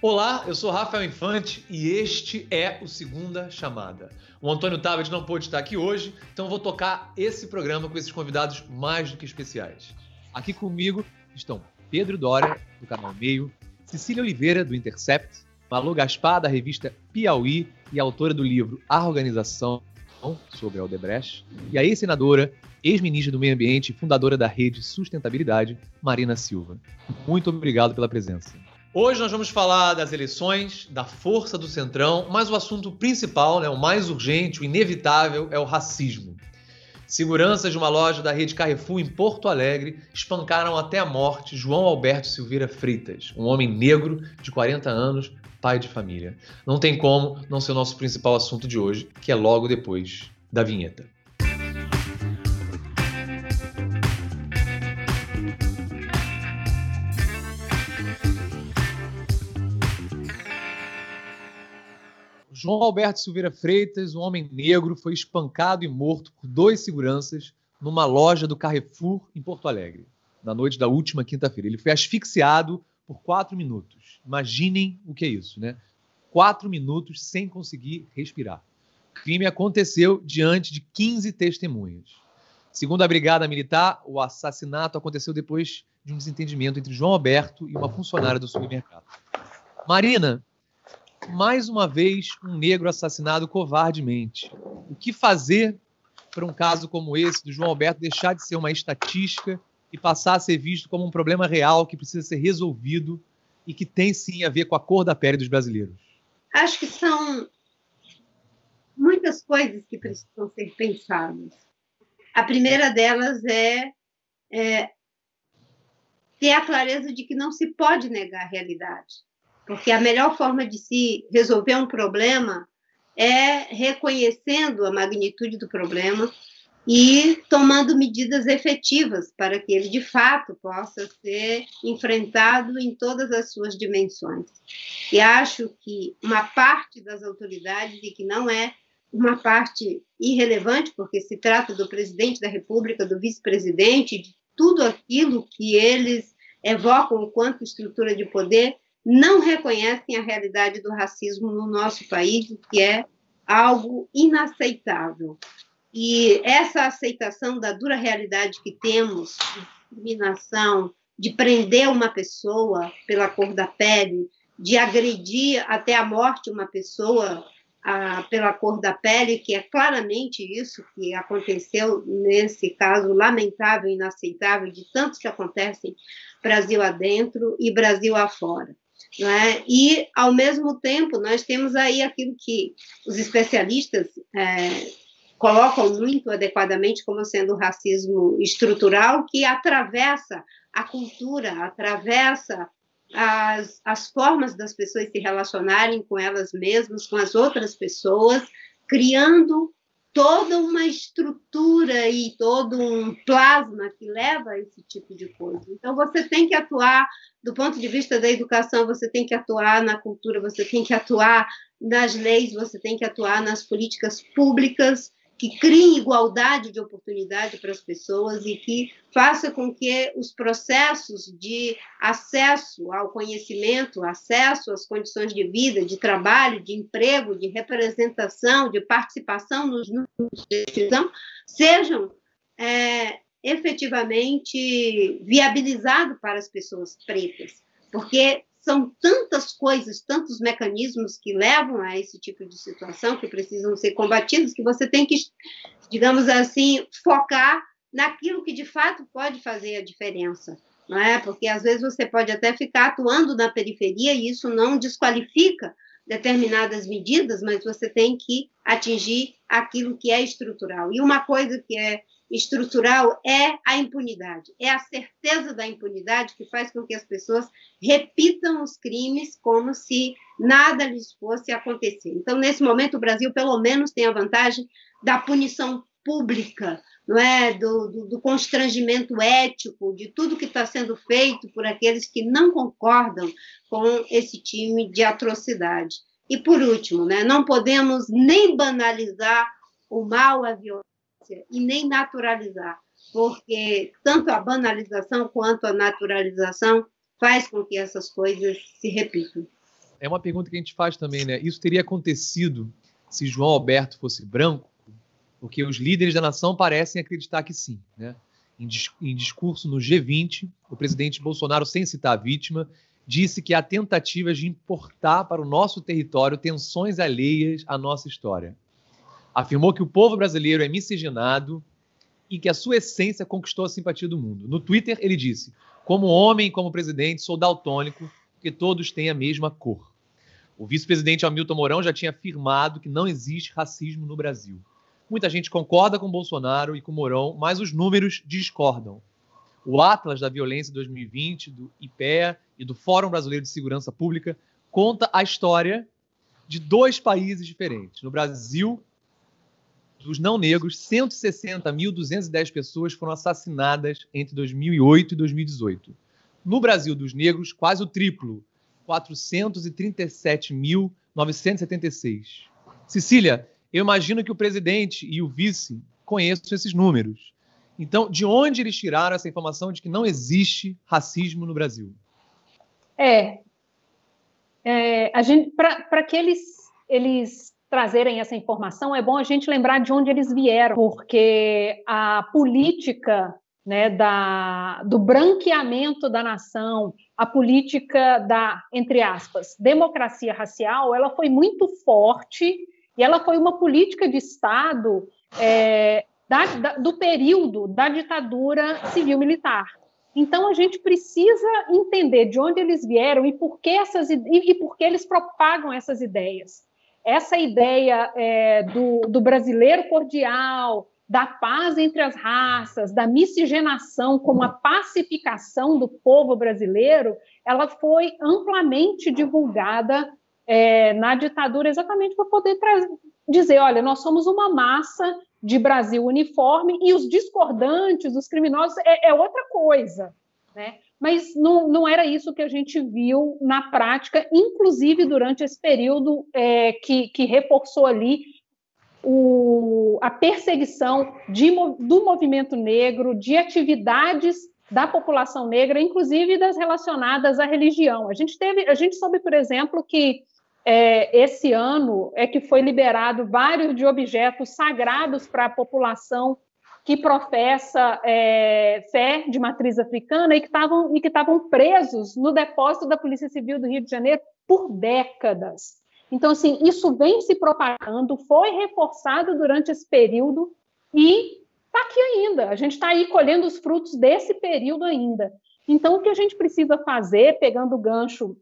Olá, eu sou Rafael Infante e este é o Segunda Chamada. O Antônio Tabet não pôde estar aqui hoje, então vou tocar esse programa com esses convidados mais do que especiais. Aqui comigo estão Pedro Dória, do canal Meio, Cecília Oliveira, do Intercept, Malu Gaspar, da revista Piauí e autora do livro A Organização, sobre a Odebrecht, e a ex-senadora, ex-ministra do Meio Ambiente e fundadora da Rede Sustentabilidade, Marina Silva. Muito obrigado pela presença. Hoje nós vamos falar das eleições, da força do Centrão, mas o assunto principal, né, o mais urgente, o inevitável, é o racismo. Seguranças de uma loja da rede Carrefour em Porto Alegre espancaram até a morte João Alberto Silveira Freitas, um homem negro de 40 anos, pai de família. Não tem como não ser o nosso principal assunto de hoje, que é logo depois da vinheta. João Alberto Silveira Freitas, um homem negro, foi espancado e morto por dois seguranças numa loja do Carrefour em Porto Alegre, na noite da última quinta-feira. Ele foi asfixiado por quatro minutos. Imaginem o que é isso, né? Quatro minutos sem conseguir respirar. O crime aconteceu diante de 15 testemunhas. Segundo a Brigada Militar, o assassinato aconteceu depois de um desentendimento entre João Alberto e uma funcionária do supermercado. Marina, mais uma vez um negro assassinado covardemente. O que fazer para um caso como esse do João Alberto deixar de ser uma estatística e passar a ser visto como um problema real que precisa ser resolvido e que tem sim a ver com a cor da pele dos brasileiros? Acho que são muitas coisas que precisam ser pensadas. A primeira delas é, é ter a clareza de que não se pode negar a realidade porque a melhor forma de se resolver um problema é reconhecendo a magnitude do problema e tomando medidas efetivas para que ele de fato possa ser enfrentado em todas as suas dimensões. E acho que uma parte das autoridades, e que não é uma parte irrelevante, porque se trata do presidente da República, do vice-presidente, de tudo aquilo que eles evocam enquanto estrutura de poder, não reconhecem a realidade do racismo no nosso país, que é algo inaceitável. E essa aceitação da dura realidade que temos, de discriminação, de prender uma pessoa pela cor da pele, de agredir até a morte uma pessoa a, pela cor da pele, que é claramente isso que aconteceu nesse caso lamentável, inaceitável, de tantos que acontecem Brasil adentro e Brasil afora. É? E, ao mesmo tempo, nós temos aí aquilo que os especialistas é, colocam muito adequadamente como sendo o racismo estrutural, que atravessa a cultura, atravessa as, as formas das pessoas se relacionarem com elas mesmas, com as outras pessoas, criando toda uma estrutura e todo um plasma que leva a esse tipo de coisa. Então, você tem que atuar do ponto de vista da educação, você tem que atuar na cultura, você tem que atuar nas leis, você tem que atuar nas políticas públicas que criem igualdade de oportunidade para as pessoas e que faça com que os processos de acesso ao conhecimento, acesso às condições de vida, de trabalho, de emprego, de representação, de participação nos núcleos de decisão sejam é, efetivamente viabilizados para as pessoas pretas, porque são tantas coisas, tantos mecanismos que levam a esse tipo de situação que precisam ser combatidos, que você tem que, digamos assim, focar naquilo que de fato pode fazer a diferença. Não é? Porque às vezes você pode até ficar atuando na periferia e isso não desqualifica determinadas medidas, mas você tem que atingir aquilo que é estrutural. E uma coisa que é estrutural é a impunidade, é a certeza da impunidade que faz com que as pessoas repitam os crimes como se nada lhes fosse acontecer. Então, nesse momento, o Brasil, pelo menos, tem a vantagem da punição pública, não é? do, do, do constrangimento ético, de tudo que está sendo feito por aqueles que não concordam com esse time de atrocidade. E, por último, né, não podemos nem banalizar o mal, a violência, e nem naturalizar, porque tanto a banalização quanto a naturalização faz com que essas coisas se repitam. é uma pergunta que a gente faz também, né? Isso teria acontecido se João Alberto fosse branco? Porque os líderes da nação parecem acreditar que sim, né? Em, discurso no G20, o presidente Bolsonaro, sem citar a vítima, disse que há tentativas de importar para o nosso território tensões alheias à nossa história. Afirmou que o povo brasileiro é miscigenado e que a sua essência conquistou a simpatia do mundo. No Twitter, ele disse: Como homem como presidente, sou daltônico, porque todos têm a mesma cor. O vice-presidente Hamilton Mourão já tinha afirmado que não existe racismo no Brasil. Muita gente concorda com Bolsonaro e com Mourão, mas os números discordam. O Atlas da Violência 2020, do IPEA e do Fórum Brasileiro de Segurança Pública conta a história de dois países diferentes. No Brasil, dos não negros, 160.210 pessoas foram assassinadas entre 2008 e 2018. No Brasil, dos negros, quase o triplo, 437.976. Cecília, eu imagino que o presidente e o vice conheçam esses números. Então, de onde eles tiraram essa informação de que não existe racismo no Brasil? É, é para que eles, eles trazerem essa informação, é bom a gente lembrar de onde eles vieram, porque a política né, da, do branqueamento da nação, a política da, entre aspas, democracia racial, ela foi muito forte e ela foi uma política de Estado é, da, da, do período da ditadura civil-militar. Então a gente precisa entender de onde eles vieram e por que essas e, e por que eles propagam essas ideias. Essa ideia é, do, do brasileiro cordial, da paz entre as raças, da miscigenação como a pacificação do povo brasileiro, ela foi amplamente divulgada é, na ditadura exatamente para poder dizer, olha, nós somos uma massa de Brasil uniforme e os discordantes, os criminosos, é, é outra coisa, né? Mas não, não era isso que a gente viu na prática, inclusive durante esse período é, que, que reforçou ali o, a perseguição de, do movimento negro, de atividades da população negra, inclusive das relacionadas à religião. A gente teve, a gente soube, por exemplo, que é, esse ano é que foi liberado vários de objetos sagrados para a população que professa é, fé de matriz africana e que estavam e que estavam presos no depósito da Polícia Civil do Rio de Janeiro por décadas. Então, assim, isso vem se propagando, foi reforçado durante esse período e está aqui ainda. A gente está aí colhendo os frutos desse período ainda. Então, o que a gente precisa fazer, pegando o gancho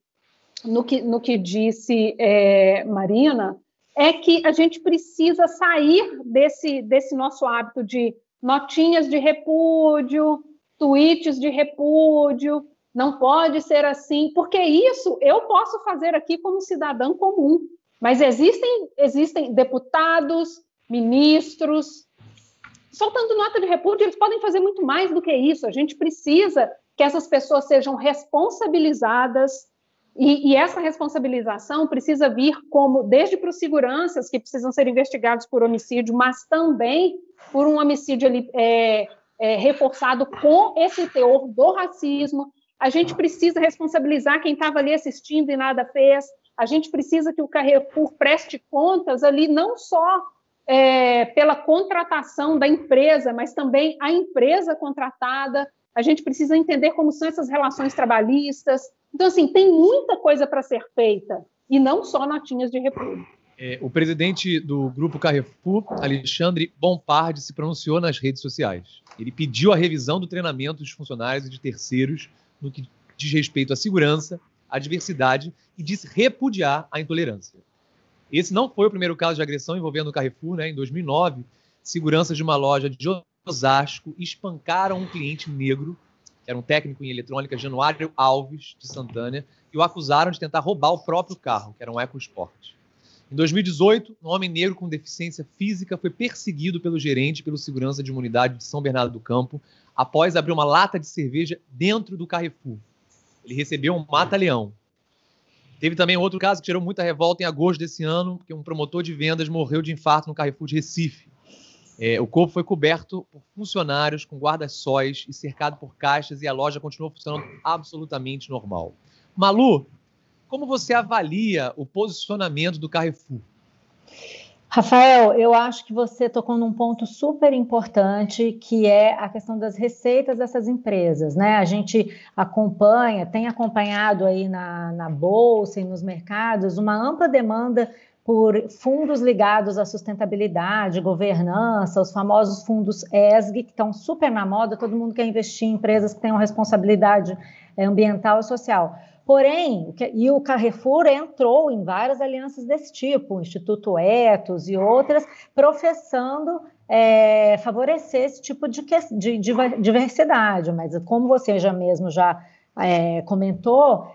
no que, no que disse é, Marina, é que a gente precisa sair desse, desse nosso hábito de notinhas de repúdio, tweets de repúdio, não pode ser assim, porque isso eu posso fazer aqui como cidadão comum, mas existem, existem deputados, ministros, soltando nota de repúdio, eles podem fazer muito mais do que isso. A gente precisa que essas pessoas sejam responsabilizadas, e, e, essa responsabilização precisa vir como desde para os seguranças que precisam ser investigados por homicídio, mas também por um homicídio ali, é, é, reforçado com esse teor do racismo, a gente precisa responsabilizar quem estava ali assistindo e nada fez. A gente precisa que o Carrefour preste contas ali, não só é, pela contratação da empresa, mas também a empresa contratada. A gente precisa entender como são essas relações trabalhistas. Então, assim, tem muita coisa para ser feita, e não só notinhas de repúdio. É, o presidente do grupo Carrefour, Alexandre Bompardi, se pronunciou nas redes sociais. Ele pediu a revisão do treinamento dos funcionários e de terceiros no que diz respeito à segurança, à diversidade e disse repudiar a intolerância. Esse não foi o primeiro caso de agressão envolvendo o Carrefour. Né? Em 2009, seguranças de uma loja de Osasco espancaram um cliente negro, que era um técnico em eletrônica, Januário Alves, de Santana, e o acusaram de tentar roubar o próprio carro, que era um EcoSport. Em 2018, um homem negro com deficiência física foi perseguido pelo gerente pelo segurança de uma unidade de São Bernardo do Campo após abrir uma lata de cerveja dentro do Carrefour. Ele recebeu um mata-leão. Teve também outro caso que gerou muita revolta em agosto desse ano, que um promotor de vendas morreu de infarto no Carrefour de Recife. É, o corpo foi coberto por funcionários com guarda-sóis e cercado por caixas e a loja continuou funcionando absolutamente normal. Malu, Como você avalia o posicionamento do Carrefour? Rafael, eu acho que você tocou num ponto super importante, que é a questão das receitas dessas empresas, né? A gente acompanha, tem acompanhado aí na, na bolsa e nos mercados uma ampla demanda por fundos ligados à sustentabilidade, governança, os famosos fundos ESG, que estão super na moda, todo mundo quer investir em empresas que tenham responsabilidade eh, ambiental e social. Porém, e o Carrefour entrou em várias alianças desse tipo, o Instituto Etos e outras, professando é, favorecer esse tipo de, de, de, diversidade. Mas como você já mesmo já é, comentou,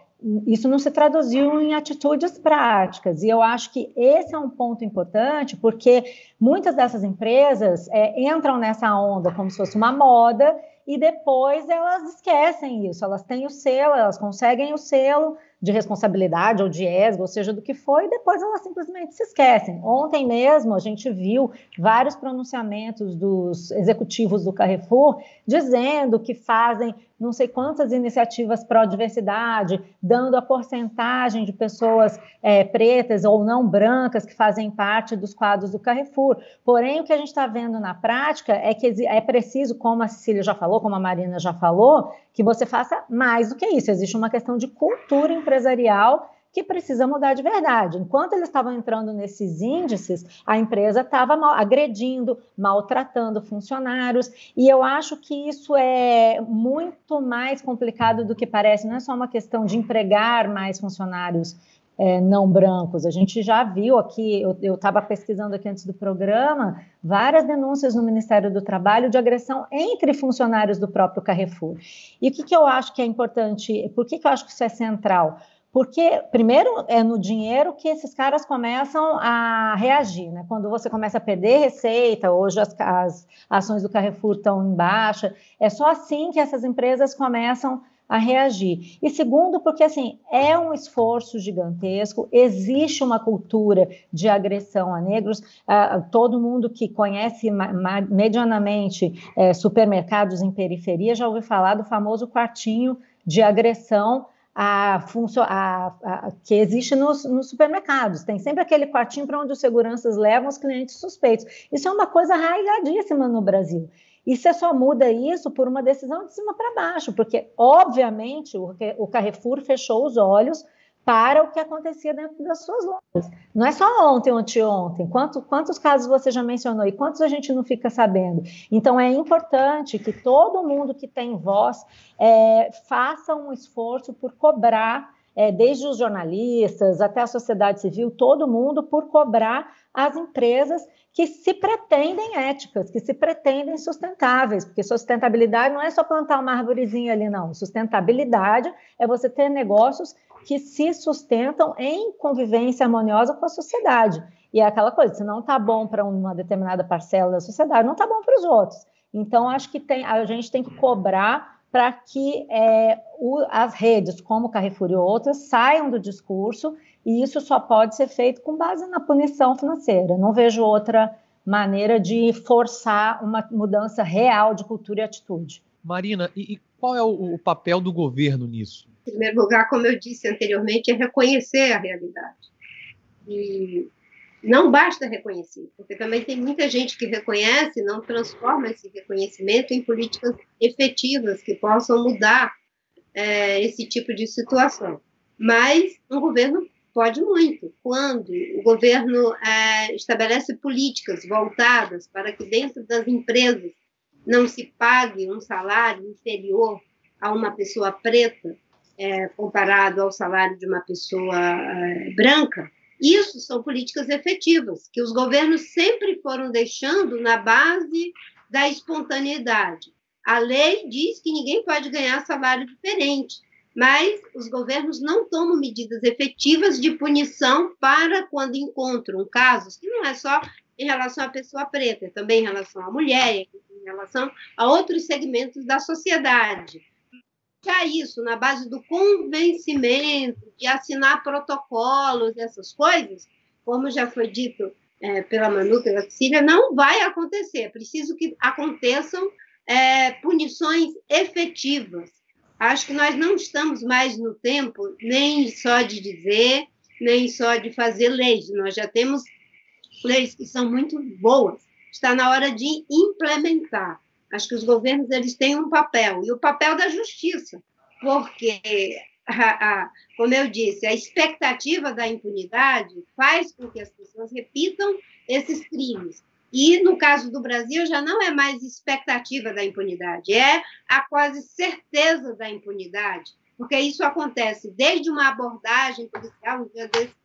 isso não se traduziu em atitudes práticas. E eu acho que esse é um ponto importante, porque muitas dessas empresas é, entram nessa onda como se fosse uma moda e depois elas esquecem isso. Elas têm o selo, elas conseguem o selo, de responsabilidade ou de ESG, ou seja, do que foi, e depois elas simplesmente se esquecem. Ontem mesmo a gente viu vários pronunciamentos dos executivos do Carrefour dizendo que fazem não sei quantas iniciativas pró-diversidade, dando a porcentagem de pessoas é, pretas ou não brancas que fazem parte dos quadros do Carrefour. Porém, o que a gente está vendo na prática é que é preciso, como a Cecília já falou, como a Marina já falou, que você faça mais do que isso. Existe uma questão de cultura empresarial que precisa mudar de verdade. Enquanto eles estavam entrando nesses índices, a empresa estava agredindo, maltratando funcionários, e eu acho que isso é muito mais complicado do que parece. Não é só uma questão de empregar mais funcionários é, não brancos. A gente já viu aqui, eu estava pesquisando aqui antes do programa, várias denúncias no Ministério do Trabalho de agressão entre funcionários do próprio Carrefour. E o que, que eu acho que é importante, por que, que eu acho que isso é central? Porque, primeiro, é no dinheiro que esses caras começam a reagir, né? Quando você começa a perder receita, hoje as, as ações do Carrefour estão em baixa, é só assim que essas empresas começam a reagir. E segundo, porque assim é um esforço gigantesco, existe uma cultura de agressão a negros. Uh, todo mundo que conhece medianamente uh, supermercados em periferia já ouviu falar do famoso quartinho de agressão a, a, a, que existe nos, nos, supermercados. Tem sempre aquele quartinho para onde os seguranças levam os clientes suspeitos. Isso é uma coisa arraigadíssima no Brasil. E você só muda isso por uma decisão de cima para baixo, porque, obviamente, o, Carrefour fechou os olhos para o que acontecia dentro das suas lojas. Não é só ontem anteontem. Quanto, quantos casos você já mencionou e quantos a gente não fica sabendo? Então, é importante que todo mundo que tem voz é, faça um esforço por cobrar, é, desde os jornalistas até a sociedade civil, todo mundo, por cobrar as empresas que se pretendem éticas, que se pretendem sustentáveis, porque sustentabilidade não é só plantar uma árvorezinha ali, não. Sustentabilidade é você ter negócios que se sustentam em convivência harmoniosa com a sociedade. E é aquela coisa, se não está bom para uma determinada parcela da sociedade, não está bom para os outros. Então, acho que tem, a gente tem que cobrar para que é, o, as redes, como Carrefour e outras, saiam do discurso e isso só pode ser feito com base na punição financeira. Não vejo outra maneira de forçar uma mudança real de cultura e atitude. Marina, e, e qual é o, o, papel do governo nisso? Em primeiro lugar, como eu disse anteriormente, é reconhecer a realidade. E não basta reconhecer, porque também tem muita gente que reconhece não transforma esse reconhecimento em políticas efetivas que possam mudar é, esse tipo de situação. Mas um governo Pode muito. Quando o governo é, estabelece políticas voltadas para que dentro das empresas não se pague um salário inferior a uma pessoa preta é, comparado ao salário de uma pessoa é, branca, isso são políticas efetivas que os governos sempre foram deixando na base da espontaneidade. A lei diz que ninguém pode ganhar salário diferente mas os governos não tomam medidas efetivas de punição para quando encontram casos, que não é só em relação à pessoa preta, é também em relação à mulher, em relação a outros segmentos da sociedade. Já isso, na base do convencimento, de assinar protocolos, essas coisas, como já foi dito é, pela Manu, pela Cecília, não vai acontecer. É preciso que aconteçam é, punições efetivas Acho que nós não estamos mais no tempo nem só de dizer, nem só de fazer leis. Nós já temos leis que são muito boas. Está na hora de implementar. Acho que os governos eles têm um papel e o papel da justiça, porque como eu disse, a expectativa da impunidade faz com que as pessoas repitam esses crimes. E no caso do Brasil já não é mais expectativa da impunidade, é a quase certeza da impunidade, porque isso acontece desde uma abordagem policial, um dia desse,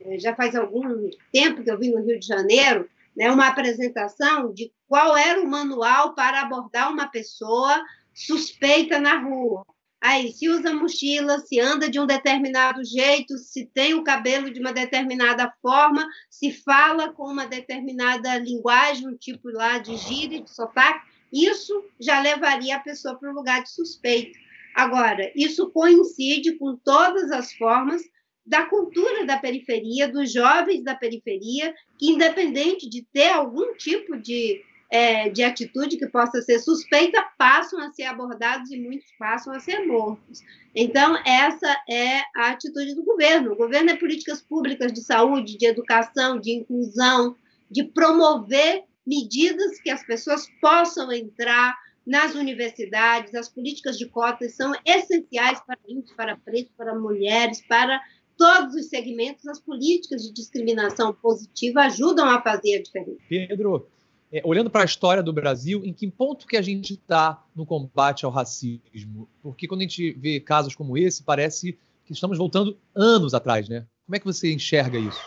eh, já faz algum tempo que eu vim no Rio de Janeiro, né, uma apresentação de qual era o manual para abordar uma pessoa suspeita na rua. Aí, se usa mochila, se anda de um determinado jeito, se tem o cabelo de uma determinada forma, se fala com uma determinada linguagem, um tipo lá de gíria, de sotaque, isso já levaria a pessoa para o lugar de suspeito. Agora, isso coincide com todas as formas da cultura da periferia, dos jovens da periferia, que, independente de ter algum tipo de é, de atitude que possa ser suspeita passam a ser abordados e muitos passam a ser mortos. Então, essa é a atitude do governo. O governo é políticas públicas de saúde, de educação, de inclusão, de promover medidas que as pessoas possam entrar nas universidades. As políticas de cotas são essenciais para índios, para pretos, para mulheres, para todos os segmentos. As políticas de discriminação positiva ajudam a fazer a diferença. Pedro, é, olhando para a história do Brasil, em que ponto que a gente está no combate ao racismo? Porque quando a gente vê casos como esse, parece que estamos voltando anos atrás, né? Como é que você enxerga isso?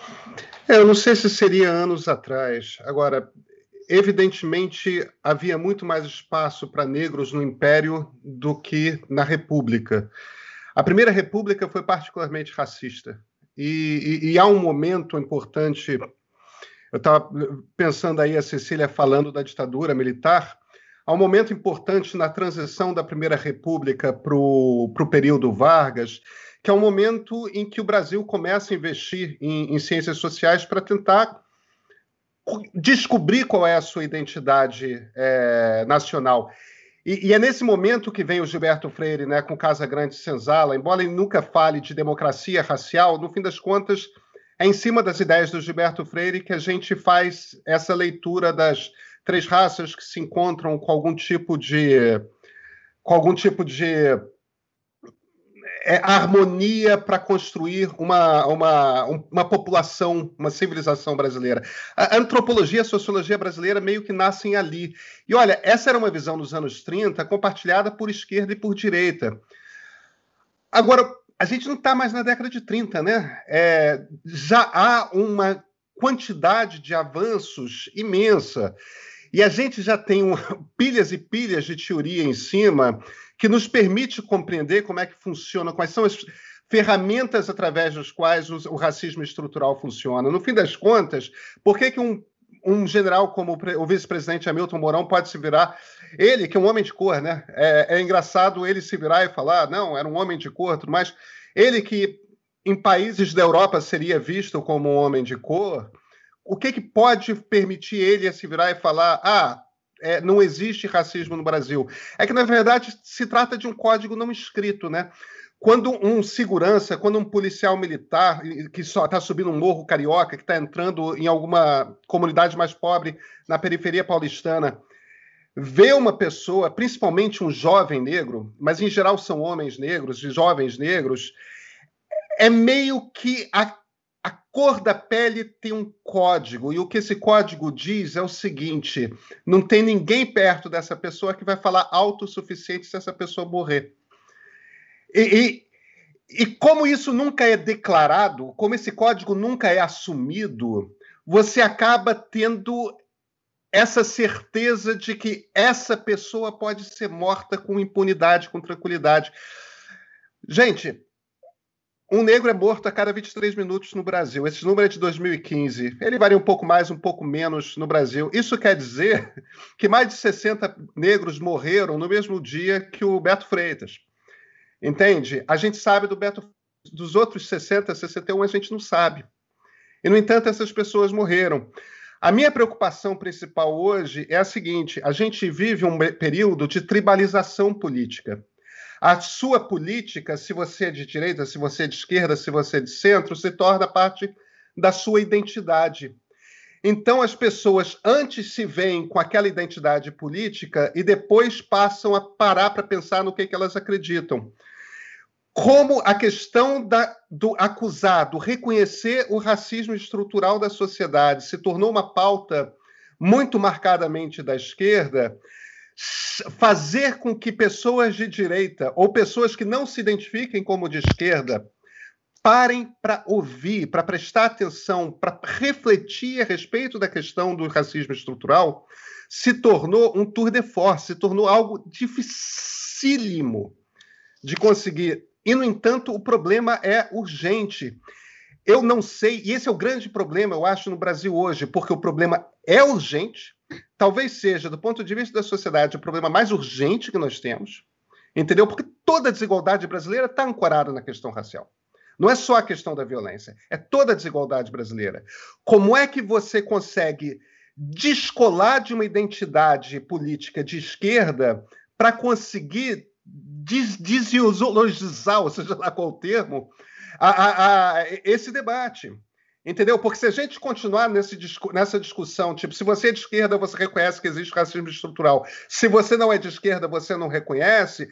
É, eu não sei se seria anos atrás. Agora, evidentemente, havia muito mais espaço para negros no Império do que na República. A Primeira República foi particularmente racista. E, e, e há um momento importante eu estava pensando aí a Cecília falando da ditadura militar. Há um momento importante na transição da Primeira República para o período Vargas, que é um momento em que o Brasil começa a investir em, em ciências sociais para tentar descobrir qual é a sua identidade é, nacional. E, e, é nesse momento que vem o Gilberto Freire né, com Casa Grande Senzala, embora ele nunca fale de democracia racial, no fim das contas é em cima das ideias do Gilberto Freire que a gente faz essa leitura das três raças que se encontram com algum tipo de com algum tipo de é, harmonia para construir uma, uma, uma população, uma civilização brasileira. A antropologia a sociologia brasileira meio que nascem ali. E olha, essa era uma visão nos anos 30 compartilhada por esquerda e por direita. Agora, a gente não está mais na década de 30, né? É, já há uma quantidade de avanços imensa. E a gente já tem uma, pilhas e pilhas de teoria em cima que nos permite compreender como é que funciona, quais são as ferramentas através das quais o, o racismo estrutural funciona. No fim das contas, por que, que um, um general como o, vice-presidente Hamilton Mourão pode se virar ele, que é um homem de cor, né? É, é engraçado ele se virar e falar, não, era um homem de cor, mais. Ele que em países da Europa seria visto como um homem de cor, o que, que pode permitir ele a se virar e falar, ah, é, não existe racismo no Brasil? É que, na verdade, se trata de um código não escrito, né? Quando um segurança, quando um policial militar que só está subindo um morro carioca, que está entrando em alguma comunidade mais pobre na periferia paulistana, ver uma pessoa, principalmente um jovem negro, mas em geral são homens negros, jovens negros, é meio que a cor da pele tem um código, e o que esse código diz é o seguinte: não tem ninguém perto dessa pessoa que vai falar autossuficiente se essa pessoa morrer. E, e, e como isso nunca é declarado, como esse código nunca é assumido, você acaba tendo essa certeza de que essa pessoa pode ser morta com impunidade, com tranquilidade. Gente, um negro é morto a cada 23 minutos no Brasil. Esse número é de 2015. Ele varia um pouco mais, um pouco menos no Brasil. Isso quer dizer que mais de 60 negros morreram no mesmo dia que o Beto Freitas. Entende? A gente sabe do Beto dos outros 60, 61 a gente não sabe. E no entanto essas pessoas morreram. A minha preocupação principal hoje é a seguinte: a gente vive um período de tribalização política. A sua política, se você é de direita, se você é de esquerda, se você é de centro, se torna parte da sua identidade. Então, as pessoas antes se veem com aquela identidade política e depois passam a parar para pensar no que, que elas acreditam. Como a questão da, do acusado reconhecer o racismo estrutural da sociedade se tornou uma pauta muito marcadamente da esquerda, fazer com que pessoas de direita ou pessoas que não se identifiquem como de esquerda parem para ouvir, para prestar atenção, para refletir a respeito da questão do racismo estrutural, se tornou um tour de force, se tornou algo dificílimo de conseguir. E, no entanto, o problema é urgente. Eu não sei, e esse é o grande problema, eu acho, no Brasil hoje, porque o problema é urgente, talvez seja, do ponto de vista da sociedade, o problema mais urgente que nós temos, entendeu? Porque toda a desigualdade brasileira está ancorada na questão racial. Não é só a questão da violência, é toda a desigualdade brasileira. Como é que você consegue descolar de uma identidade política de esquerda para conseguir des desideologizar, ou seja lá qual o termo, a, a, a, esse debate. Entendeu? Porque se a gente continuar nesse, nessa discussão, tipo, se você é de esquerda, você reconhece que existe racismo estrutural. Se você não é de esquerda, você não reconhece.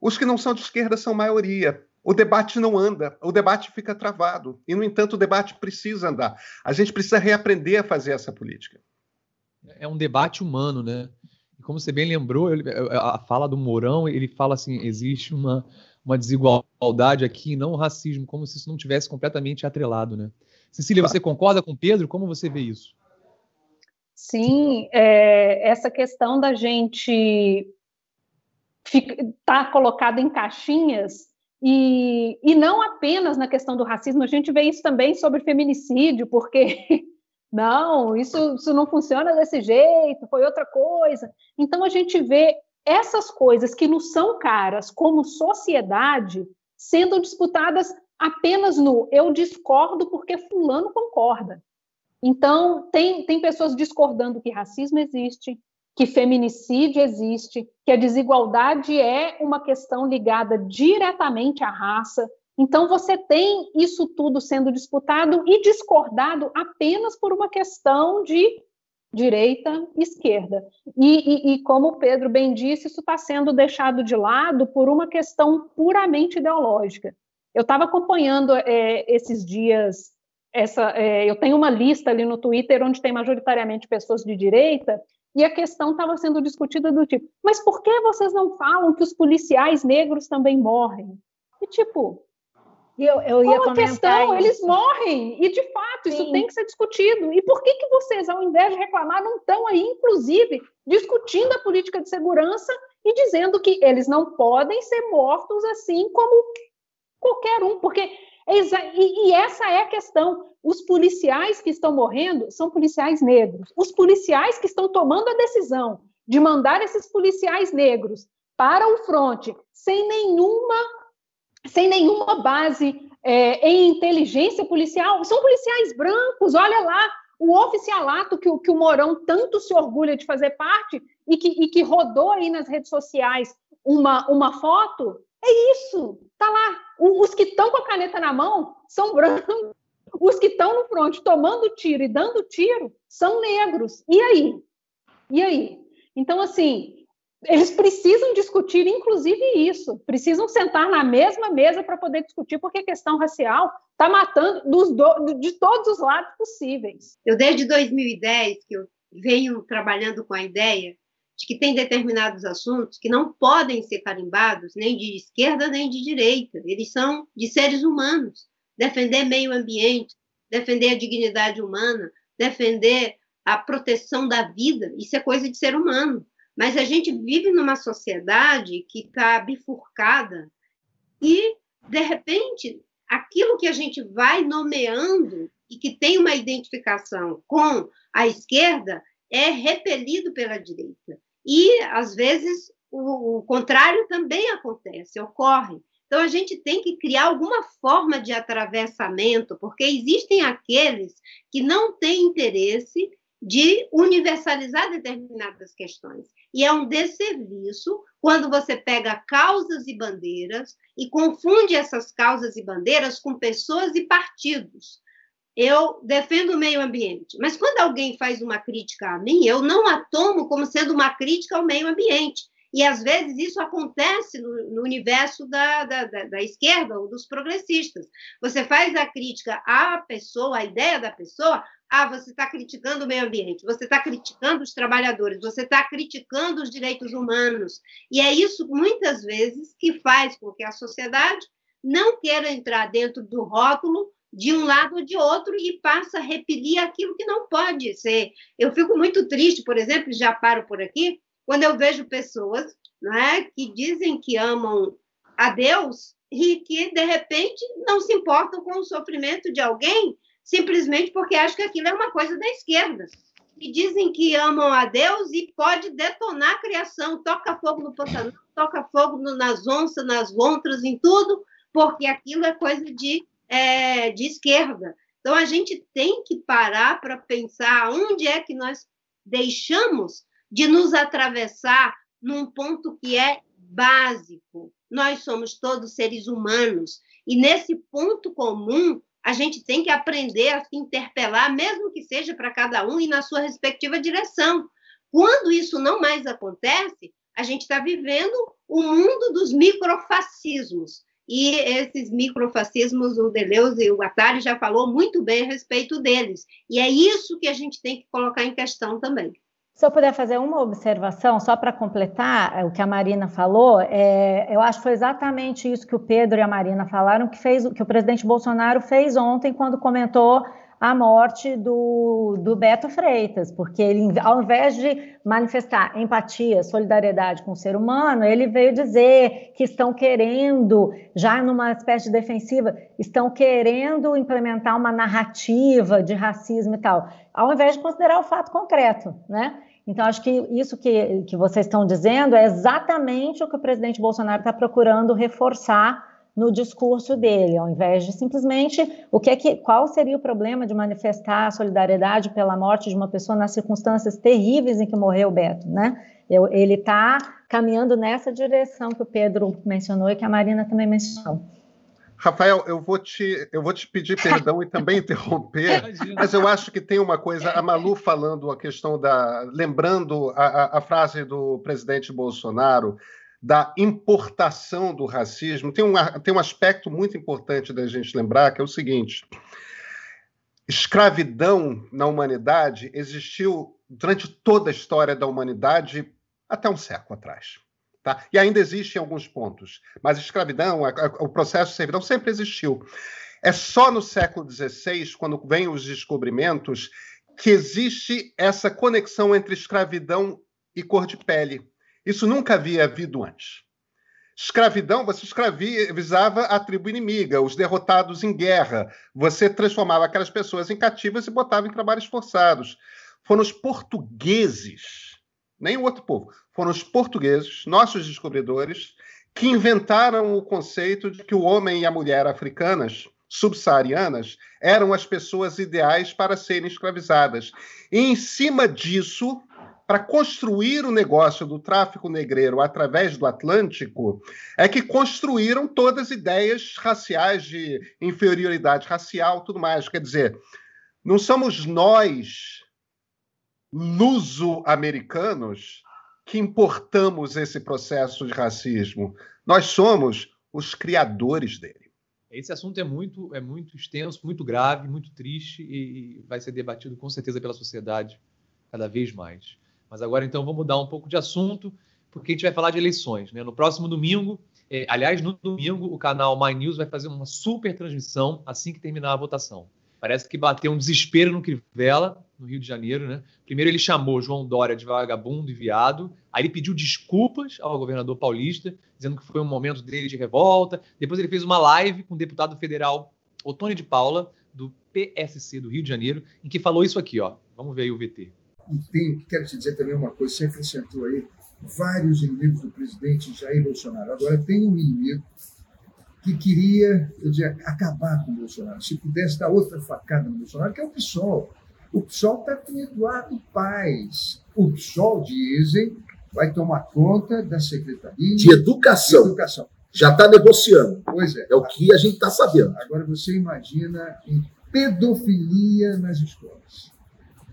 Os que não são de esquerda são maioria. O debate não anda, o debate fica travado. E, no entanto, o debate precisa andar. A gente precisa reaprender a fazer essa política. É um debate humano, né? E como você bem lembrou, a fala do Mourão, ele fala assim: existe uma, uma desigualdade aqui, não o racismo, como se isso não tivesse completamente atrelado, né? Cecília, você concorda com Pedro? Como você vê isso? Sim, é, essa questão da gente estar tá colocado em caixinhas e, e não apenas na questão do racismo, a gente vê isso também sobre feminicídio, porque não, isso, isso não funciona desse jeito, foi outra coisa. Então a gente vê essas coisas que nos são caras como sociedade sendo disputadas apenas no eu discordo porque fulano concorda. Então, tem, tem pessoas discordando que racismo existe, que feminicídio existe, que a desigualdade é uma questão ligada diretamente à raça. Então, você tem isso tudo sendo disputado e discordado apenas por uma questão de direita esquerda. E, e, e como o Pedro bem disse, isso está sendo deixado de lado por uma questão puramente ideológica. Eu estava acompanhando é, esses dias, essa, é, eu tenho uma lista ali no Twitter onde tem majoritariamente pessoas de direita, e a questão estava sendo discutida do tipo, mas por que vocês não falam que os policiais negros também morrem? E tipo, eu, eu ia qual a questão? Isso. Eles morrem, e de fato, Sim. isso tem que ser discutido. E por que, que vocês, ao invés de reclamar, não estão aí, inclusive, discutindo a política de segurança e dizendo que eles não podem ser mortos assim como qualquer um, porque e, e, essa é a questão. Os policiais que estão morrendo são policiais negros. Os policiais que estão tomando a decisão de mandar esses policiais negros para o fronte sem nenhuma, sem nenhuma base é, em inteligência policial são policiais brancos. Olha lá o oficialato que, que o Mourão tanto se orgulha de fazer parte e que, e que rodou aí nas redes sociais uma, uma foto é isso, tá lá. Os que estão com a caneta na mão são brancos. Os que estão no front tomando tiro e dando tiro são negros. E aí? E aí? Então, assim, eles precisam discutir, inclusive, isso. Precisam sentar na mesma mesa para poder discutir, porque a questão racial está matando do, de todos os lados possíveis. Eu, desde 2010, que eu venho trabalhando com a ideia de que tem determinados assuntos que não podem ser carimbados nem de esquerda nem de direita. Eles são de seres humanos. Defender meio ambiente, defender a dignidade humana, defender a proteção da vida, isso é coisa de ser humano. Mas a gente vive numa sociedade que está bifurcada e, de repente, aquilo que a gente vai nomeando e que tem uma identificação com a esquerda é repelido pela direita. E, às vezes, o, o contrário também acontece, ocorre. Então, a gente tem que criar alguma forma de atravessamento, porque existem aqueles que não têm interesse de universalizar determinadas questões. E é um desserviço quando você pega causas e bandeiras e confunde essas causas e bandeiras com pessoas e partidos. Eu defendo o meio ambiente, mas quando alguém faz uma crítica a mim, eu não a tomo como sendo uma crítica ao meio ambiente. E às vezes isso acontece no, no universo da, da, da, da, esquerda ou dos progressistas. Você faz a crítica à pessoa, à ideia da pessoa, ah, você está criticando o meio ambiente, você está criticando os trabalhadores, você está criticando os direitos humanos. E é isso, muitas vezes, que faz com que a sociedade não queira entrar dentro do rótulo de um lado ou de outro e passa a repelir aquilo que não pode ser. Eu fico muito triste, por exemplo, já paro por aqui, quando eu vejo pessoas né, que dizem que amam a Deus e que, de repente, não se importam com o sofrimento de alguém simplesmente porque acham que aquilo é uma coisa da esquerda. E dizem que amam a Deus e pode detonar a criação, toca fogo no Pantanal, toca fogo nas onças, nas lontras, em tudo, porque aquilo é coisa de, é, de esquerda. Então, a gente tem que parar para pensar onde é que nós deixamos de nos atravessar num ponto que é básico. Nós somos todos seres humanos, e nesse ponto comum, a gente tem que aprender a se interpelar, mesmo que seja para cada um e na sua respectiva direção. Quando isso não mais acontece, a gente está vivendo o mundo dos microfascismos. E esses microfascismos, o Deleuze e o Guattari já falou muito bem a respeito deles. E é isso que a gente tem que colocar em questão também. Se eu puder fazer uma observação, só para completar o que a Marina falou, é, eu acho que foi exatamente isso que o Pedro e a Marina falaram, que, fez, que o presidente Bolsonaro fez ontem quando comentou a morte do, do Beto Freitas, porque ele, ao invés de manifestar empatia, solidariedade com o ser humano, ele veio dizer que estão querendo, já numa espécie de defensiva, estão querendo implementar uma narrativa de racismo e tal, ao invés de considerar o fato concreto, né? Então, acho que isso que, que vocês estão dizendo é exatamente o que o presidente Bolsonaro está procurando reforçar no discurso dele, ao invés de simplesmente o que é que, qual seria o problema de manifestar a solidariedade pela morte de uma pessoa nas circunstâncias terríveis em que morreu o Beto, né? Eu, ele está caminhando nessa direção que o Pedro mencionou e que a Marina também mencionou. Rafael, eu vou te, eu vou te pedir perdão e também interromper, mas eu acho que tem uma coisa, a Malu falando a questão da. lembrando a, a, a frase do presidente Bolsonaro da importação do racismo, tem um, tem um aspecto muito importante da gente lembrar, que é o seguinte: escravidão na humanidade existiu durante toda a história da humanidade até um século atrás. Tá? E ainda existe em alguns pontos. Mas a escravidão, o processo de servidão sempre existiu. É só no século XVI, quando vêm os descobrimentos, que existe essa conexão entre escravidão e cor de pele. Isso nunca havia havido antes. Escravidão, você escravizava a tribo inimiga, os derrotados em guerra. Você transformava aquelas pessoas em cativas e botava em trabalhos forçados. Foram os portugueses nem o outro povo. Foram os portugueses, nossos descobridores, que inventaram o conceito de que o homem e a mulher africanas, subsaarianas, eram as pessoas ideais para serem escravizadas. E em cima disso, para construir o negócio do tráfico negreiro através do Atlântico, é que construíram todas as ideias raciais de inferioridade racial, tudo mais. Quer dizer, não somos nós luso-americanos que importamos esse processo de racismo. Nós somos os criadores dele. Esse assunto é muito, é muito extenso, muito grave, muito triste e vai ser debatido com certeza pela sociedade cada vez mais. Mas agora então vamos mudar um pouco de assunto, porque a gente vai falar de eleições. Né? No próximo domingo, eh, aliás, no domingo, o canal My News vai fazer uma super transmissão assim que terminar a votação. Parece que bateu um desespero no Crivella, no Rio de Janeiro, né? Primeiro ele chamou João Dória de vagabundo e viado, aí ele pediu desculpas ao governador paulista, dizendo que foi um momento dele de revolta. Depois ele fez uma live com o deputado federal Otônio de Paula, do PSC do Rio de Janeiro, em que falou isso aqui, ó. Vamos ver aí o VT. E tem, quero te dizer também uma coisa, você acrescentou aí vários inimigos do presidente Jair Bolsonaro. Agora tem um inimigo que queria dizer, acabar com o Bolsonaro, se pudesse dar outra facada no Bolsonaro, que é o PSOL. O PSOL está com Eduardo Paes. O PSOL, dizem, vai tomar conta da Secretaria de Educação. De educação. Já está negociando. Pois é. É o que a gente está sabendo. Agora você imagina em pedofilia nas escolas.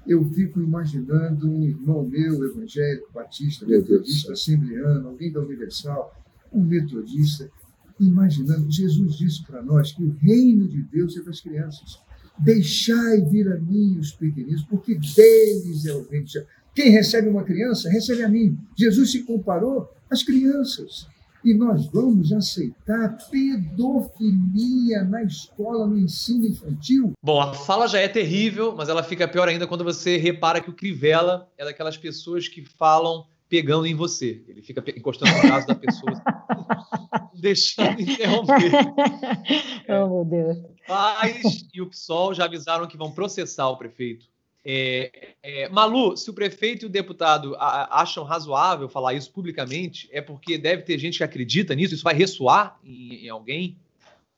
Eu fico imaginando um irmão meu, evangélico, batista, metodista, assembleano, alguém da Universal, um metodista, imaginando. Jesus disse para nós que o reino de Deus é das crianças. Deixai vir a mim os pequeninos, porque deles é o reino. Quem recebe uma criança, recebe a mim. Jesus se comparou às crianças. E nós vamos aceitar pedofilia na escola, no ensino infantil? Bom, a fala já é terrível, mas ela fica pior ainda quando você repara que o Crivella é daquelas pessoas que falam pegando em você. Ele fica encostando no braço da pessoa, deixando interromper. Oh, meu Deus. Paz e o PSOL já avisaram que vão processar o prefeito é, é, Malu, se o prefeito e o deputado acham razoável falar isso publicamente, é porque deve ter gente que acredita nisso? Isso vai ressoar em, em alguém?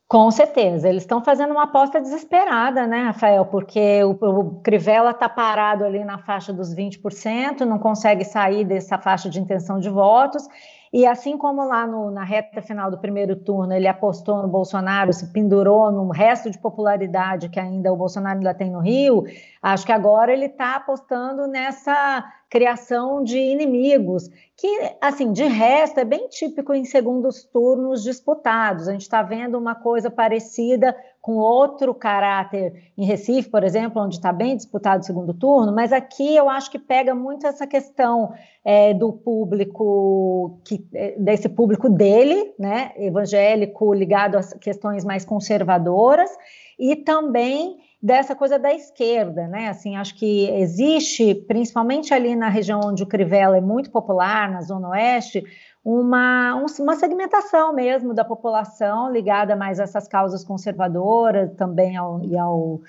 Com certeza, eles estão fazendo uma aposta desesperada, né, Rafael? Porque o, o Crivella está parado ali na faixa dos 20%, não consegue sair dessa faixa de intenção de votos, e assim como lá no, na reta final do primeiro turno ele apostou no Bolsonaro, se pendurou no resto de popularidade que ainda o Bolsonaro ainda tem no Rio, acho que agora ele está apostando nessa criação de inimigos, que, assim, de resto, é bem típico em segundos turnos disputados. A gente está vendo uma coisa parecida com outro caráter em Recife, por exemplo, onde está bem disputado o segundo turno, mas aqui eu acho que pega muito essa questão é, do público, que, é, desse público dele, né, evangélico, ligado a questões mais conservadoras, e também dessa coisa da esquerda, né? Assim, acho que existe, principalmente ali na região onde o Crivella é muito popular, na Zona Oeste, uma, uma segmentação mesmo da população ligada mais a essas causas conservadoras também ao, e ao,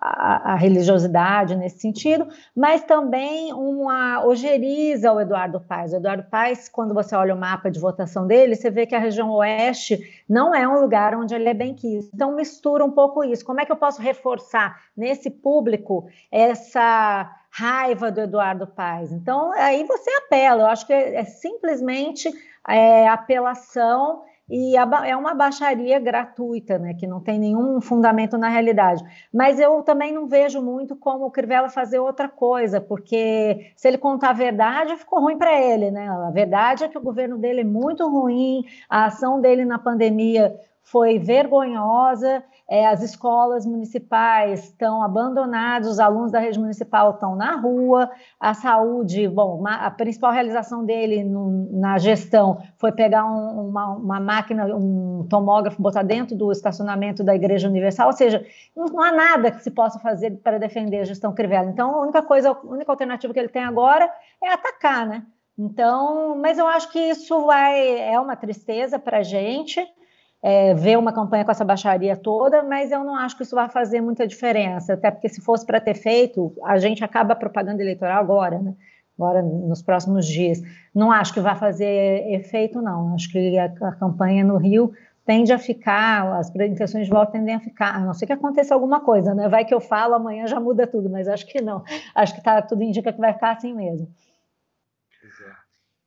a, a, religiosidade nesse sentido, mas também uma ojeriza ao Eduardo Paes. O Eduardo Paes, quando você olha o mapa de votação dele, você vê que a região oeste não é um lugar onde ele é bem quisto. Então mistura um pouco isso. Como é que eu posso reforçar nesse público essa raiva do Eduardo Paes. Então, aí você apela, eu acho que é, é simplesmente é, apelação e é uma baixaria gratuita, né, que não tem nenhum fundamento na realidade. Mas eu também não vejo muito como o Crivella fazer outra coisa, porque se ele contar a verdade, ficou ruim para ele, né? A verdade é que o governo dele é muito ruim, a ação dele na pandemia foi vergonhosa, é, as escolas municipais estão abandonadas, os alunos da rede municipal estão na rua, a saúde, bom, a principal realização dele no, na gestão foi pegar um, uma, uma, máquina, um tomógrafo, botar dentro do estacionamento da Igreja Universal, ou seja, não, não há nada que se possa fazer para defender a gestão Crivella. Então, a única coisa, a única alternativa que ele tem agora é atacar, né? Então, mas eu acho que isso vai é uma tristeza para a gente, é, ver uma campanha com essa baixaria toda, mas eu não acho que isso vai fazer muita diferença, até porque se fosse para ter feito, a gente acaba a propaganda eleitoral agora, né? agora nos próximos dias. Não acho que vai fazer efeito, não. Acho que a, a campanha no Rio tende a ficar, as intenções de voto tendem a ficar, a não ser que aconteça alguma coisa, né? Vai que eu falo, amanhã já muda tudo, mas acho que não. Acho que tá, tudo indica que vai ficar assim mesmo.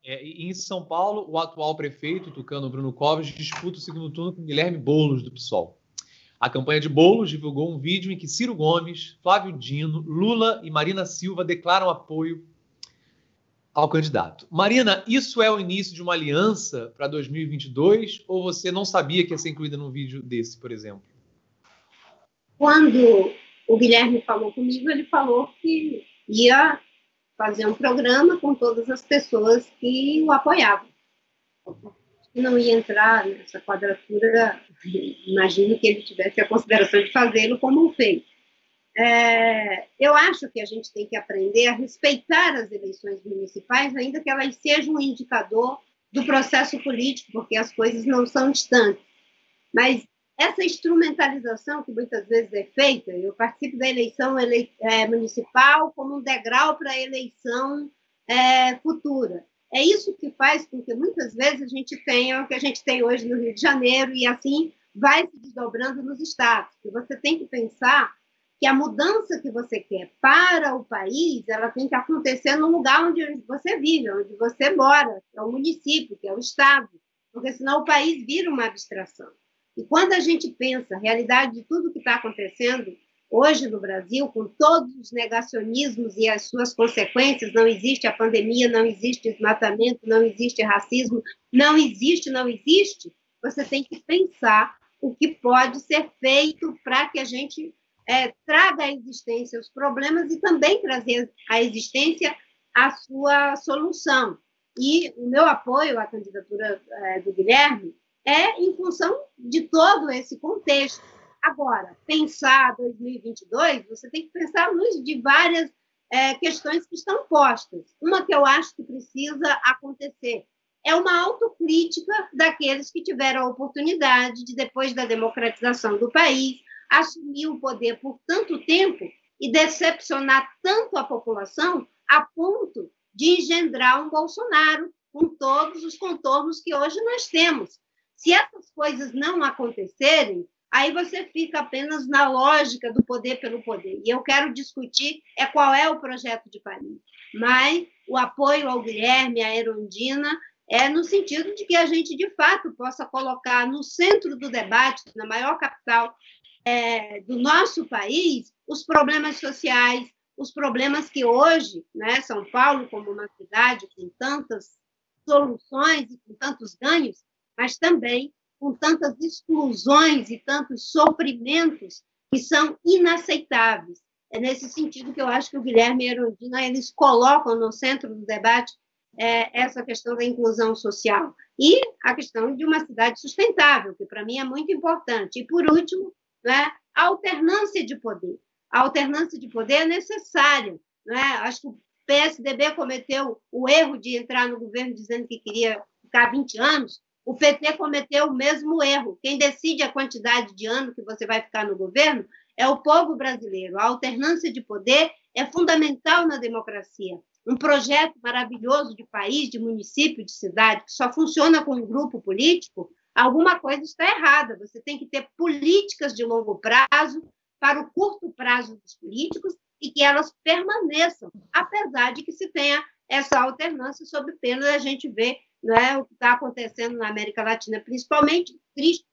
É, em São Paulo, o atual prefeito, Tucano Bruno Covas, disputa o segundo turno com Guilherme Boulos, do PSOL. A campanha de Boulos divulgou um vídeo em que Ciro Gomes, Flávio Dino, Lula e Marina Silva declaram apoio ao candidato. Marina, isso é o início de uma aliança para 2022 ou você não sabia que ia ser incluída num vídeo desse, por exemplo? Quando o Guilherme falou comigo, ele falou que ia fazer um programa com todas as pessoas que o apoiavam. Não ia entrar nessa quadratura, imagino que ele tivesse a consideração de fazê-lo como fez. É, eu acho que a gente tem que aprender a respeitar as eleições municipais, ainda que elas sejam um indicador do processo político, porque as coisas não são distantes. Mas essa instrumentalização que muitas vezes é feita, eu participo da eleição ele, é, municipal como um degrau para a eleição é, futura. É isso que faz com que muitas vezes a gente tenha o que a gente tem hoje no Rio de Janeiro e assim vai se desdobrando nos estados. você tem que pensar que a mudança que você quer para o país, ela tem que acontecer no lugar onde você vive, onde você mora, que é o município, que é o estado, porque senão o país vira uma abstração. E quando a gente pensa a realidade de tudo que está acontecendo hoje no Brasil, com todos os negacionismos e as suas consequências, não existe a pandemia, não existe desmatamento, não existe racismo, não existe, não existe, você tem que pensar o que pode ser feito para que a gente é, traga à existência os problemas e também trazer à existência a sua solução. E o meu apoio à candidatura é, do Guilherme é em função de todo esse contexto. Agora, pensar 2022, você tem que pensar luz de várias é, questões que estão postas. Uma que eu acho que precisa acontecer é uma autocrítica daqueles que tiveram a oportunidade de, depois da democratização do país, assumir o poder por tanto tempo e decepcionar tanto a população a ponto de engendrar um Bolsonaro com todos os contornos que hoje nós temos. Se essas coisas não acontecerem, aí você fica apenas na lógica do poder pelo poder. E eu quero discutir é qual é o projeto de país. Mas o apoio ao Guilherme, à Erundina, é no sentido de que a gente, de fato, possa colocar no centro do debate, na maior capital é, do nosso país, os problemas sociais, os problemas que hoje, né, São Paulo, como uma cidade com tantas soluções e com tantos ganhos, mas também com tantas exclusões e tantos sofrimentos que são inaceitáveis. É nesse sentido que eu acho que o Guilherme e a Erundina eles colocam no centro do debate é, essa questão da inclusão social e a questão de uma cidade sustentável, que para mim é muito importante. E, por último, né, a alternância de poder. A alternância de poder é necessária. Né? Acho que o PSDB cometeu o erro de entrar no governo dizendo que queria ficar 20 anos, o PT cometeu o mesmo erro. Quem decide a quantidade de anos que você vai ficar no governo é o povo brasileiro. A alternância de poder é fundamental na democracia um projeto maravilhoso de país, de município, de cidade, que só funciona com um grupo político, alguma coisa está errada. Você tem que ter políticas de longo prazo para o curto prazo dos políticos e que elas permaneçam, apesar de que se tenha essa alternância sob pena da gente ver né, o que está acontecendo na América Latina, principalmente triste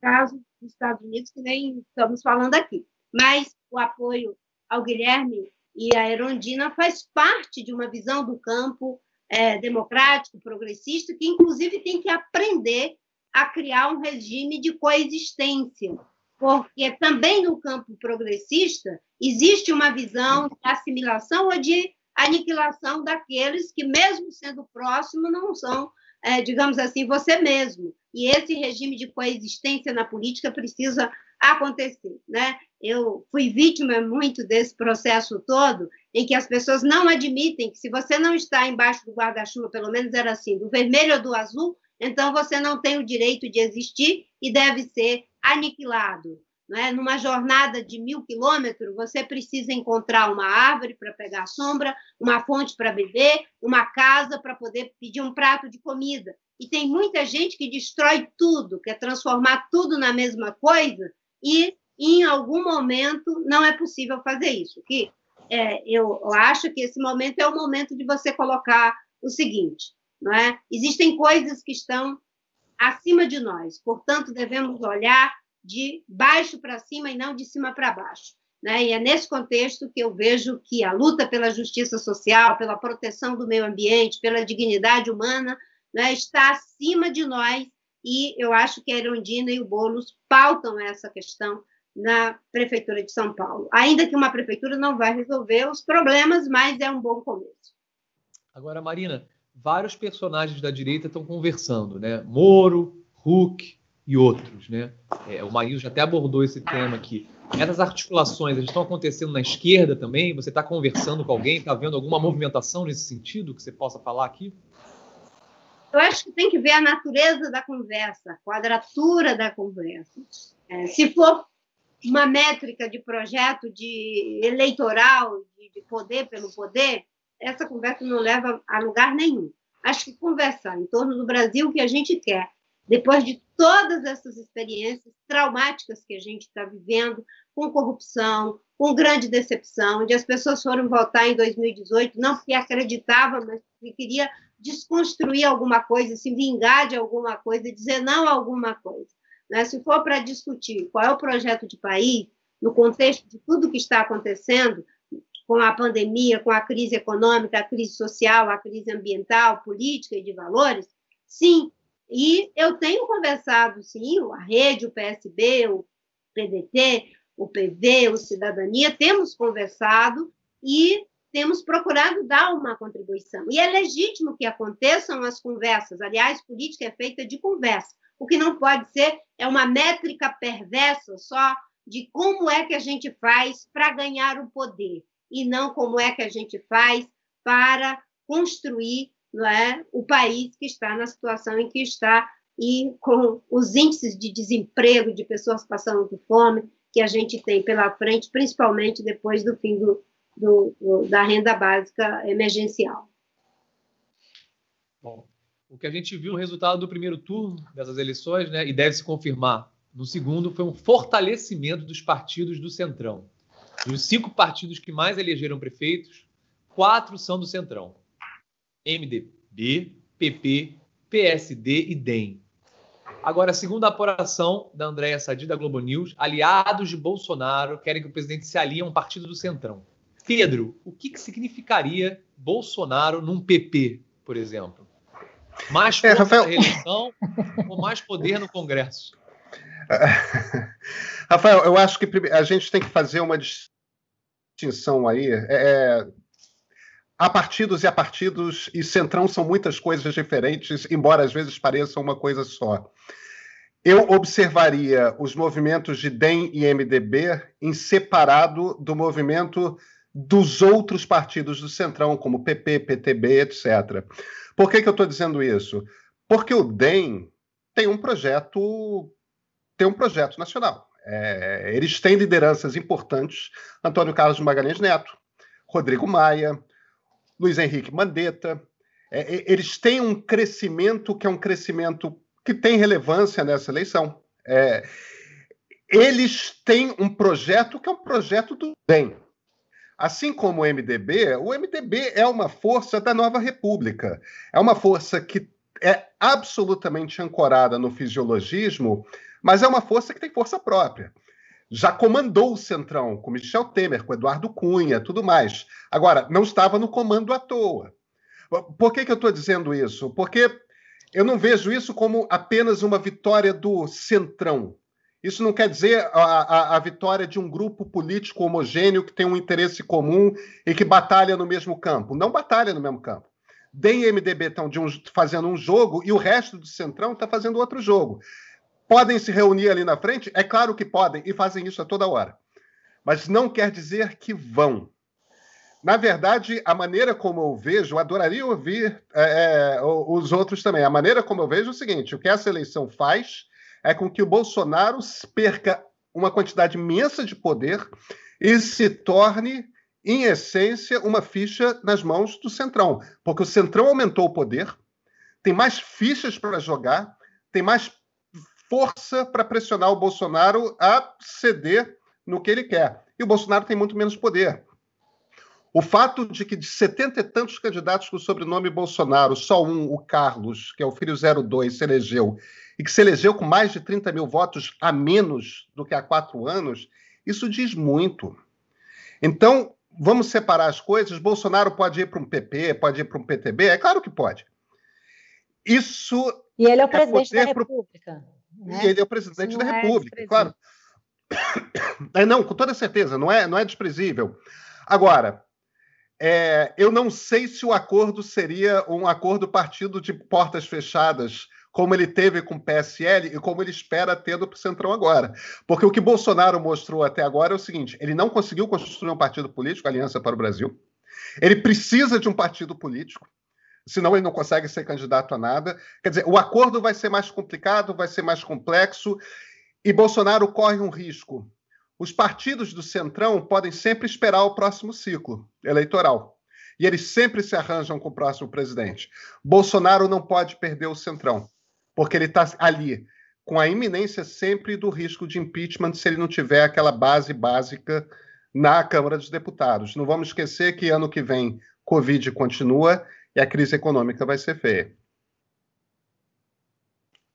caso dos Estados Unidos, que nem estamos falando aqui. Mas o apoio ao Guilherme e a Erondina faz parte de uma visão do campo é, democrático, progressista, que inclusive tem que aprender a criar um regime de coexistência, porque também no campo progressista existe uma visão de assimilação ou de aniquilação daqueles que, mesmo sendo próximos, não são, é, digamos assim, você mesmo. E esse regime de coexistência na política precisa acontecer, né? Eu fui vítima muito desse processo todo, em que as pessoas não admitem que se você não está embaixo do guarda-chuva, pelo menos era assim, do vermelho ou do azul, então você não tem o direito de existir e deve ser aniquilado. Né? Numa jornada de mil quilômetros, você precisa encontrar uma árvore para pegar sombra, uma fonte para beber, uma casa para poder pedir um prato de comida. E tem muita gente que destrói tudo, quer transformar tudo na mesma coisa, e em algum momento não é possível fazer isso. Que é, eu acho que esse momento é o momento de você colocar o seguinte, não é? Existem coisas que estão acima de nós, portanto devemos olhar de baixo para cima e não de cima para baixo. Né? E é nesse contexto que eu vejo que a luta pela justiça social, pela proteção do meio ambiente, pela dignidade humana, né, está acima de nós e eu acho que a Erundina e o Boulos pautam essa questão na Prefeitura de São Paulo. Ainda que uma prefeitura não vai resolver os problemas, mas é um bom começo. Agora, Marina, vários personagens da direita estão conversando, né? Moro, Huck e outros, né? É, o Marinho já até abordou esse tema aqui. Essas articulações elas estão acontecendo na esquerda também? Você está conversando com alguém? Está vendo alguma movimentação nesse sentido que você possa falar aqui? Eu acho que tem que ver a natureza da conversa, a quadratura da conversa. É, se for uma métrica de projeto de eleitoral, de poder pelo poder, essa conversa não leva a lugar nenhum. Acho que conversar em torno do Brasil que a gente quer, depois de todas essas experiências traumáticas que a gente está vivendo, com corrupção, com grande decepção, onde as pessoas foram votar em 2018 não porque acreditavam, mas porque queria desconstruir alguma coisa, se vingar de alguma coisa, dizer não a alguma coisa. Né? Se for para discutir qual é o projeto de país, no contexto de tudo que está acontecendo, com a pandemia, com a crise econômica, a crise social, a crise ambiental, política e de valores, sim. E eu tenho conversado, sim, a Rede, o PSB, o PDT, o PV, o Cidadania, temos conversado e temos procurado dar uma contribuição. E é legítimo que aconteçam as conversas. Aliás, política é feita de conversa. O que não pode ser é uma métrica perversa só de como é que a gente faz para ganhar o poder e não como é que a gente faz para construir é, o país que está na situação em que está e com os índices de desemprego de pessoas passando por fome que a gente tem pela frente, principalmente depois do fim do, do, do, da renda básica emergencial. Bom, o que a gente viu, o resultado do primeiro turno dessas eleições, né, e deve se confirmar no segundo, foi um fortalecimento dos partidos do Centrão. Dos cinco partidos que mais elegeram prefeitos, quatro são do Centrão: MDB, PP, PSD e DEM. Agora, segundo a apuração da Andréa Sadi, da Globo News, aliados de Bolsonaro querem que o presidente se alie a um partido do Centrão. Pedro, o que, que significaria Bolsonaro num PP, por exemplo? Mais força é, Rafael... reeleição ou mais poder no Congresso? Rafael, eu acho que a gente tem que fazer uma distinção aí. É, é, há partidos e há partidos, e Centrão são muitas coisas diferentes, embora às vezes pareçam uma coisa só. Eu observaria os movimentos de DEM e MDB em separado do movimento dos outros partidos do Centrão, como PP, PTB, etc. Por que, que eu estou dizendo isso? Porque o DEM tem um projeto tem um projeto nacional. É, eles têm lideranças importantes: Antônio Carlos Magalhães Neto, Rodrigo Maia, Luiz Henrique Mandetta. É, eles têm um crescimento que é um crescimento que tem relevância nessa eleição. É, eles têm um projeto que é um projeto do bem. Assim como o MDB, o MDB é uma força da nova república. É uma força que é absolutamente ancorada no fisiologismo mas é uma força que tem força própria. Já comandou o Centrão com Michel Temer, com Eduardo Cunha, tudo mais. Agora, não estava no comando à toa. Por que, que eu estou dizendo isso? Porque eu não vejo isso como apenas uma vitória do Centrão. Isso não quer dizer a, a, a, vitória de um grupo político homogêneo que tem um interesse comum e que batalha no mesmo campo. Não batalha no mesmo campo. DEM e MDB estão um, fazendo um jogo e o resto do Centrão está fazendo outro jogo. Podem se reunir ali na frente? É claro que podem e fazem isso a toda hora. Mas não quer dizer que vão. Na verdade, a maneira como eu vejo, eu adoraria ouvir é, é os outros também. A maneira como eu vejo é o seguinte: o que essa eleição faz é com que o Bolsonaro perca uma quantidade imensa de poder e se torne, em essência, uma ficha nas mãos do Centrão. Porque o Centrão aumentou o poder, tem mais fichas para jogar, tem mais força para pressionar o Bolsonaro a ceder no que ele quer. E o Bolsonaro tem muito menos poder. O fato de que de setenta e tantos candidatos com o sobrenome Bolsonaro, só um, o Carlos, que é o filho 02, se elegeu, e que se elegeu com mais de 30 mil votos a menos do que há quatro anos, isso diz muito. Então, vamos separar as coisas. Bolsonaro pode ir para um PP, pode ir para um PTB? É claro que pode. Isso. E ele é o é presidente da República. Pro... Né? E ele é o presidente da é República, claro. É, não, com toda certeza, não é, não é desprezível. Agora, é, eu não sei se o acordo seria um acordo partido de portas fechadas, como ele teve com o PSL e como ele espera ter do Centrão agora. Porque o que Bolsonaro mostrou até agora é o seguinte: ele não conseguiu construir um partido político, Aliança para o Brasil. Ele precisa de um partido político senão ele não consegue ser candidato a nada. Quer dizer, o acordo vai ser mais complicado, vai ser mais complexo, e Bolsonaro corre um risco. Os partidos do Centrão podem sempre esperar o próximo ciclo eleitoral. E eles sempre se arranjam com o próximo presidente. Bolsonaro não pode perder o Centrão, porque ele está ali com a iminência sempre do risco de impeachment se ele não tiver aquela base básica na Câmara dos Deputados. Não vamos esquecer que ano que vem Covid continua e a crise econômica vai ser feia.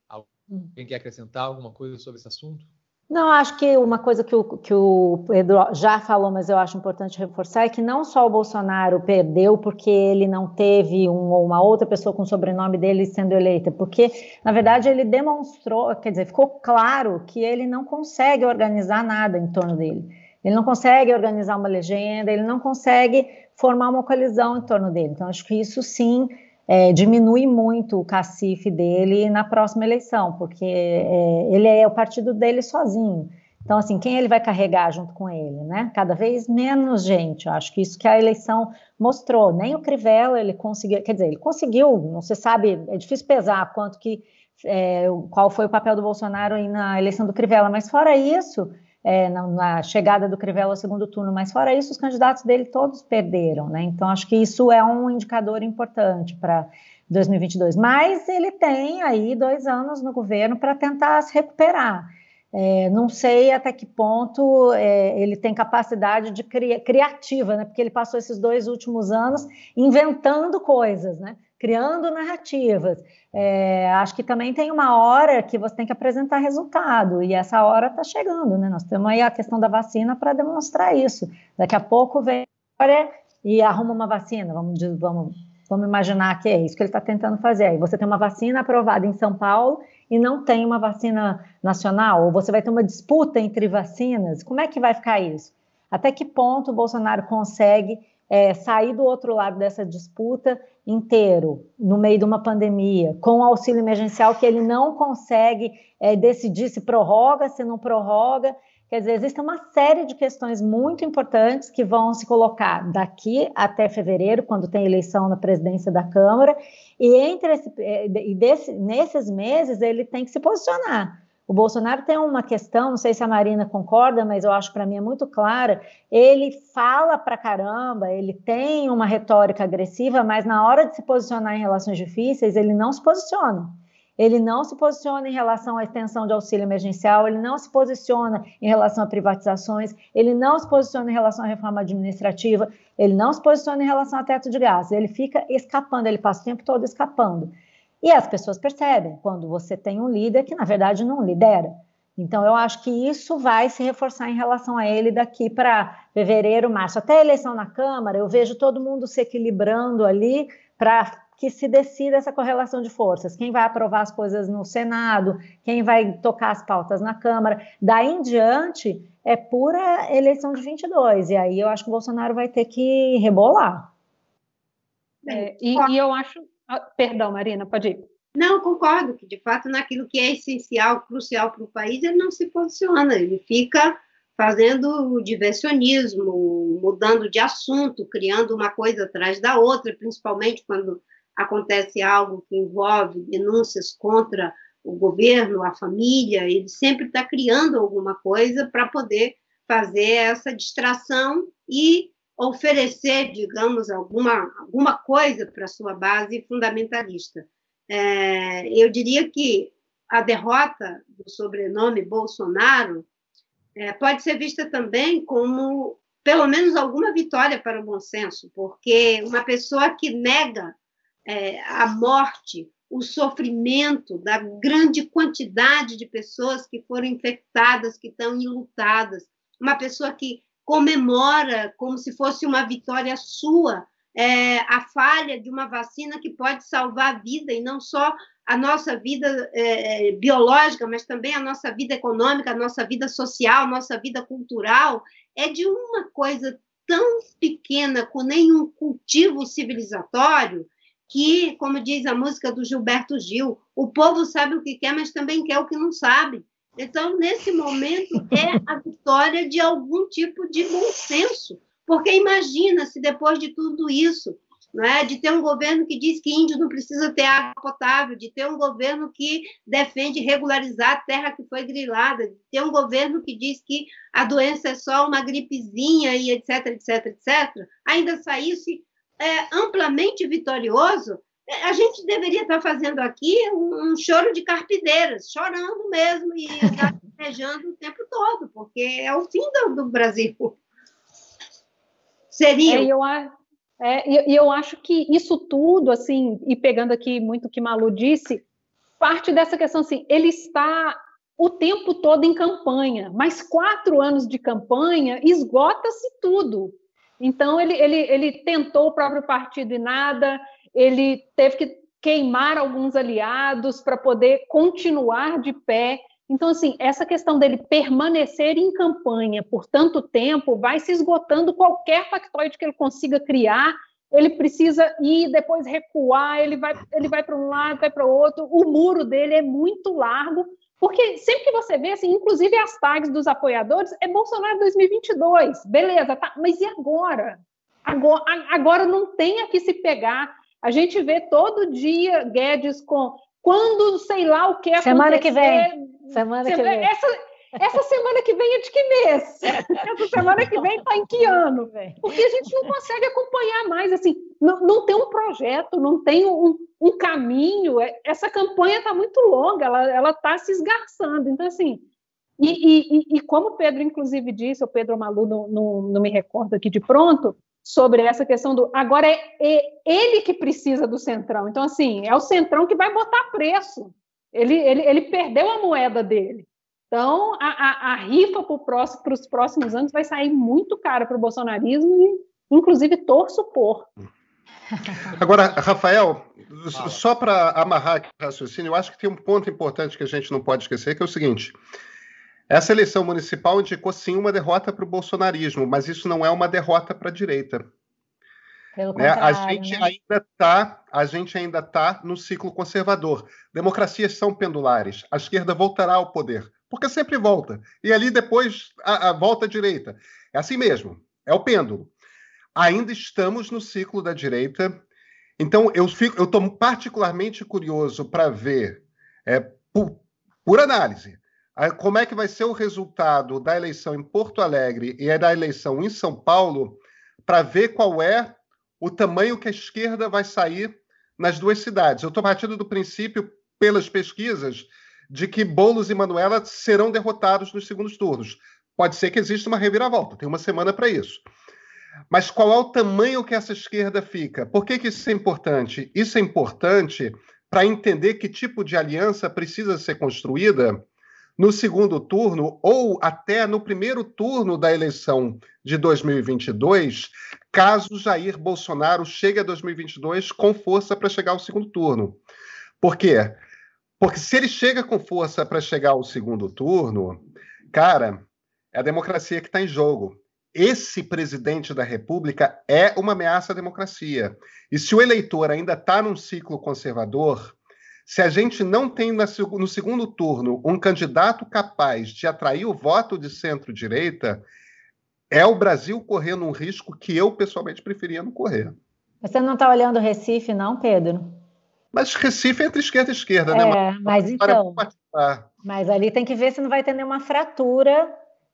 Alguém quer acrescentar alguma coisa sobre esse assunto? Não, acho que uma coisa que o, que o Pedro já falou, mas eu acho importante reforçar, é que não só o Bolsonaro perdeu porque ele não teve um, uma outra pessoa com o sobrenome dele sendo eleita, porque, na verdade, ele demonstrou, quer dizer, ficou claro que ele não consegue organizar nada em torno dele. Ele não consegue organizar uma legenda, ele não consegue formar uma coalizão em torno dele. Então, acho que isso sim é, diminui muito o cacife dele na próxima eleição, porque é, ele é o partido dele sozinho. Então, assim, quem ele vai carregar junto com ele, né? Cada vez menos gente. Eu acho que isso que a eleição mostrou. Nem o Crivella ele conseguiu, quer dizer, ele conseguiu. Não se sabe, é difícil pesar quanto que é, qual foi o papel do Bolsonaro na eleição do Crivella, mas fora isso, é, na, na, chegada do Crivella ao segundo turno, mas fora isso, os candidatos dele todos perderam, né? Então, acho que isso é um indicador importante para 2022. Mas ele tem aí dois anos no governo para tentar se recuperar. É, não sei até que ponto é, ele tem capacidade de cri criativa, né? Porque ele passou esses dois últimos anos inventando coisas, né? Criando narrativas. É, acho que também tem uma hora que você tem que apresentar resultado, e essa hora está chegando, né? Nós temos aí a questão da vacina para demonstrar isso. Daqui a pouco vem e arruma uma vacina, vamos, vamos, vamos imaginar que é isso que ele está tentando fazer. Aí você tem uma vacina aprovada em São Paulo e não tem uma vacina nacional, ou você vai ter uma disputa entre vacinas, como é que vai ficar isso? Até que ponto o Bolsonaro consegue é, sair do outro lado dessa disputa inteiro, no meio de uma pandemia, com auxílio emergencial que ele não consegue é, decidir se prorroga, se não prorroga. Quer dizer, existe uma série de questões muito importantes que vão se colocar daqui até fevereiro, quando tem eleição na presidência da Câmara, e entre esse, é, e desse, nesses meses ele tem que se posicionar. O Bolsonaro tem uma questão, não sei se a Marina concorda, mas eu acho para mim é muito clara. Ele fala para caramba, ele tem uma retórica agressiva, mas na hora de se posicionar em relações difíceis, ele não se posiciona. Ele não se posiciona em relação à extensão de auxílio emergencial, ele não se posiciona em relação a privatizações, ele não se posiciona em relação à reforma administrativa, ele não se posiciona em relação ao teto de gás. Ele fica escapando, ele passa o tempo todo escapando. E as pessoas percebem quando você tem um líder que, na verdade, não lidera. Então, eu acho que isso vai se reforçar em relação a ele daqui para fevereiro, março. Até a eleição na Câmara, eu vejo todo mundo se equilibrando ali para que se decida essa correlação de forças. Quem vai aprovar as coisas no Senado, quem vai tocar as pautas na Câmara. Daí em diante, é pura eleição de 22. E aí eu acho que o Bolsonaro vai ter que rebolar. É, e, e eu acho ah, perdão, Marina, pode ir. Não, concordo que, de fato, naquilo que é essencial, crucial para o país, ele não se posiciona, ele fica fazendo diversionismo, mudando de assunto, criando uma coisa atrás da outra, principalmente quando acontece algo que envolve denúncias contra o governo, a família, ele sempre está criando alguma coisa para poder fazer essa distração e oferecer, digamos, alguma, alguma coisa para sua base fundamentalista. É, eu diria que a derrota do sobrenome Bolsonaro é, pode ser vista também como, pelo menos, alguma vitória para o bom senso, porque uma pessoa que nega é, a morte, o sofrimento da grande quantidade de pessoas que foram infectadas, que estão enlutadas, uma pessoa que comemora como se fosse uma vitória sua é, a falha de uma vacina que pode salvar a vida e não só a nossa vida é, biológica, mas também a nossa vida econômica, a nossa vida social, a nossa vida cultural, é de uma coisa tão pequena, com nenhum cultivo civilizatório, que, como diz a música do Gilberto Gil, o povo sabe o que quer, mas também quer o que não sabe. Então, nesse momento, é a vitória de algum tipo de bom senso, porque imagina se depois de tudo isso, é? de ter um governo que diz que índio não precisa ter água potável, de ter um governo que defende regularizar a terra que foi grilada, de ter um governo que diz que a doença é só uma gripezinha e etc, etc, etc, ainda saísse é, amplamente vitorioso, a gente deveria estar fazendo aqui um, choro de carpideiras, chorando mesmo e gaguejando o tempo todo, porque é o fim do, do Brasil. Seria. É, eu, é, e eu acho que isso tudo, assim, e pegando aqui muito o que Malu disse, parte dessa questão assim, ele está o tempo todo em campanha, mas quatro anos de campanha esgota-se tudo. Então, ele, ele, ele tentou o próprio partido e nada, ele teve que queimar alguns aliados para poder continuar de pé. Então, assim, essa questão dele permanecer em campanha por tanto tempo vai se esgotando qualquer factoide que ele consiga criar. Ele precisa ir, depois recuar, ele vai, ele vai para um lado, vai para o outro. O muro dele é muito largo, porque sempre que você vê, assim, inclusive as tags dos apoiadores, é Bolsonaro 2022, beleza, tá, mas e agora? Agora, agora não tem a que se pegar. A gente vê todo dia Guedes com quando sei lá o que acontecer. Semana que vem. Semana que vem. Essa, essa semana que vem é de que mês? Essa semana que vem está em que ano? Porque a gente não consegue acompanhar mais, assim, não, não tem um projeto, não tem um, um caminho. É, essa campanha está muito longa, ela está se esgarçando. Então, assim, e, e, e, como o Pedro, inclusive, disse, o Pedro Malu, não, não, não me recordo aqui de pronto, sobre essa questão do agora é, é, ele que precisa do centrão. Então, assim, é o centrão que vai botar preço. Ele, ele, ele perdeu a moeda dele. Então, a, a, a rifa para os próximos anos vai sair muito cara para o bolsonarismo e, inclusive, torço por. Agora, Rafael, só para amarrar o raciocínio, eu acho que tem um ponto importante que a gente não pode esquecer, que é o seguinte: essa eleição municipal indicou sim uma derrota para o bolsonarismo, mas isso não é uma derrota para a direita. Né? A gente né? ainda está, a gente ainda está no ciclo conservador. Democracias são pendulares. A esquerda voltará ao poder, porque sempre volta. E ali depois a, a volta à direita. É assim mesmo. É o pêndulo. Ainda estamos no ciclo da direita. Então eu fico, eu estou particularmente curioso para ver, é, por, por análise, como é que vai ser o resultado da eleição em Porto Alegre e da eleição em São Paulo, para ver qual é o tamanho que a esquerda vai sair nas duas cidades. Eu estou partindo do princípio, pelas pesquisas, de que Boulos e Manuela serão derrotados nos segundos turnos. Pode ser que exista uma reviravolta, tem uma semana para isso. Mas qual é o tamanho que essa esquerda fica? Por que, que isso é importante? Isso é importante para entender que tipo de aliança precisa ser construída no segundo turno ou até no primeiro turno da eleição de 2022, caso Jair Bolsonaro chegue a 2022 com força para chegar ao segundo turno. Por quê? Porque se ele chega com força para chegar ao segundo turno, cara, é a democracia que está em jogo. Esse presidente da República é uma ameaça à democracia. E se o eleitor ainda está num ciclo conservador, se a gente não tem no segundo turno um candidato capaz de atrair o voto de centro-direita, é o Brasil correndo um risco que eu pessoalmente preferia não correr. Você não está olhando Recife, não, Pedro? Mas Recife é entre esquerda e esquerda, é, né? Mas, então. Mas ali tem que ver se não vai ter nenhuma fratura.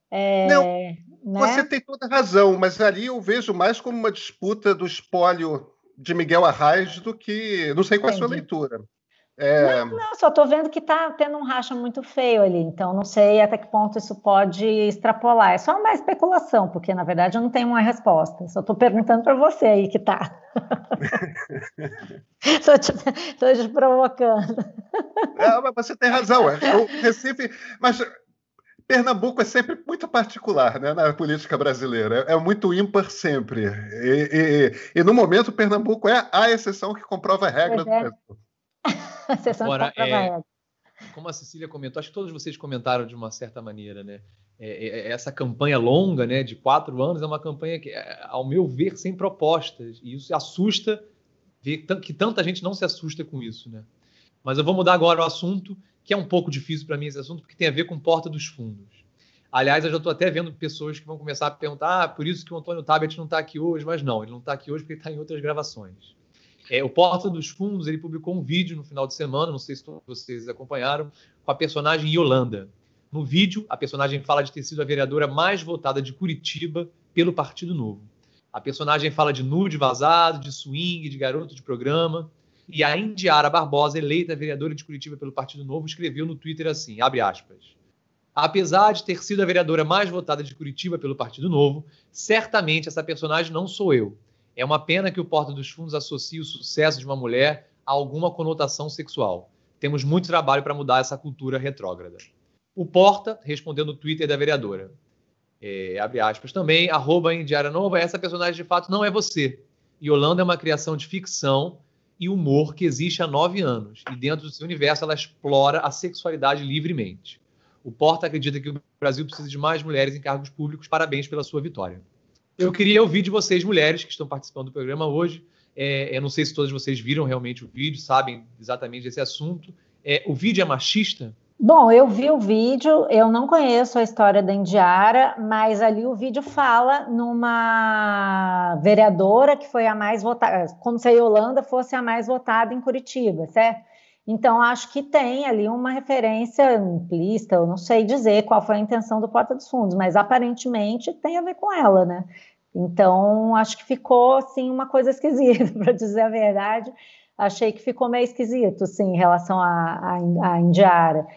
É, não, né? você tem toda razão, mas ali eu vejo mais como uma disputa do espólio de Miguel Arraes do que. Não sei qual é a sua leitura. É... Não, não, só estou vendo que está tendo um racha muito feio ali, então não sei até que ponto isso pode extrapolar. É só uma especulação, porque na verdade eu não tenho uma resposta. Só estou perguntando para você aí que está. Estou te, te, provocando. É, mas você tem razão. É, o Recife, mas Pernambuco é sempre muito particular né, na política brasileira. É, é muito ímpar sempre. E, e, e, no momento, Pernambuco é a exceção que comprova a regra pois do é. Agora, é, como a Cecília comentou, acho que todos vocês comentaram de uma certa maneira, né? É, é, é, essa campanha longa, né, de quatro anos, é uma campanha que, é, ao meu ver, sem propostas. E isso assusta ver que tanta gente não se assusta com isso, né? Mas eu vou mudar agora o assunto, que é um pouco difícil para mim esse assunto, porque tem a ver com Porta dos Fundos. Aliás, eu já estou até vendo pessoas que vão começar a perguntar, ah, por isso que o Antônio Tabet não está aqui hoje, mas não, ele não está aqui hoje porque está em outras gravações. É, o Porta dos Fundos ele publicou um vídeo no final de semana, não sei se vocês acompanharam, com a personagem Yolanda. No vídeo, a personagem fala de ter sido a vereadora mais votada de Curitiba pelo Partido Novo. A personagem fala de nude vazado, de swing, de garoto de programa. E a Indiara Barbosa, eleita vereadora de Curitiba pelo Partido Novo, escreveu no Twitter assim, abre aspas, Apesar de ter sido a vereadora mais votada de Curitiba pelo Partido Novo, certamente essa personagem não sou eu. É uma pena que o Porta dos Fundos associe o sucesso de uma mulher a alguma conotação sexual. Temos muito trabalho para mudar essa cultura retrógrada. O Porta respondeu no Twitter da vereadora. É, abre aspas também, arroba Indiara Nova, essa personagem de fato não é você. Yolanda é uma criação de ficção e humor que existe há nove anos. E dentro do seu universo ela explora a sexualidade livremente. O Porta acredita que o Brasil precisa de mais mulheres em cargos públicos. Parabéns pela sua vitória. Eu queria ouvir de vocês, mulheres, que estão participando do programa hoje. É, eu não sei se todas vocês viram realmente o vídeo, sabem exatamente desse assunto. É, o vídeo é machista? Bom, eu vi o vídeo, eu não conheço a história da Indiara, mas ali o vídeo fala numa vereadora que foi a mais votada, como se a Yolanda fosse a mais votada em Curitiba, certo? Então, acho que tem ali uma referência implícita, eu não sei dizer qual foi a intenção do Porta dos Fundos, mas aparentemente tem a ver com ela, né? Então, acho que ficou, assim, uma coisa esquisita, para dizer a verdade. Achei que ficou meio esquisito, sim, em relação à, Indiara.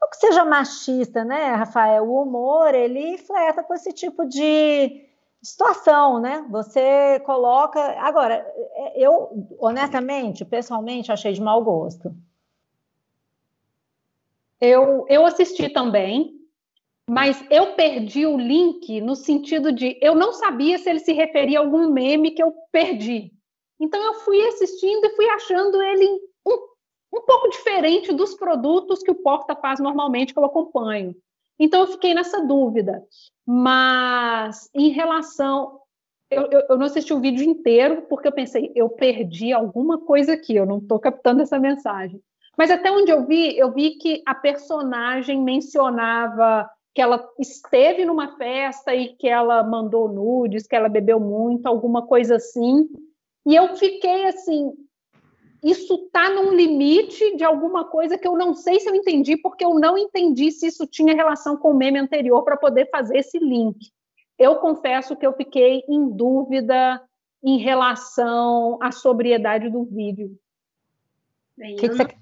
Não que seja machista, né, Rafael? O humor, ele flerta com esse tipo de situação, né? Você coloca. Agora, eu, honestamente, pessoalmente, achei de mau gosto. Eu, eu assisti também, mas eu perdi o link no sentido de eu não sabia se ele se referia a algum meme que eu perdi. Então eu fui assistindo e fui achando ele um, um pouco diferente dos produtos que o Porta faz normalmente que eu acompanho. Então eu fiquei nessa dúvida. Mas em relação. Eu, eu, eu não assisti o vídeo inteiro porque eu pensei, eu perdi alguma coisa aqui, eu não estou captando essa mensagem. Mas até onde eu vi, eu vi que a personagem mencionava que ela esteve numa festa e que ela mandou nudes, que ela bebeu muito, alguma coisa assim. E eu fiquei assim, isso está num limite de alguma coisa que eu não sei se eu entendi, porque eu não entendi se isso tinha relação com o meme anterior para poder fazer esse link. Eu confesso que eu fiquei em dúvida em relação à sobriedade do vídeo. Bem, que que você...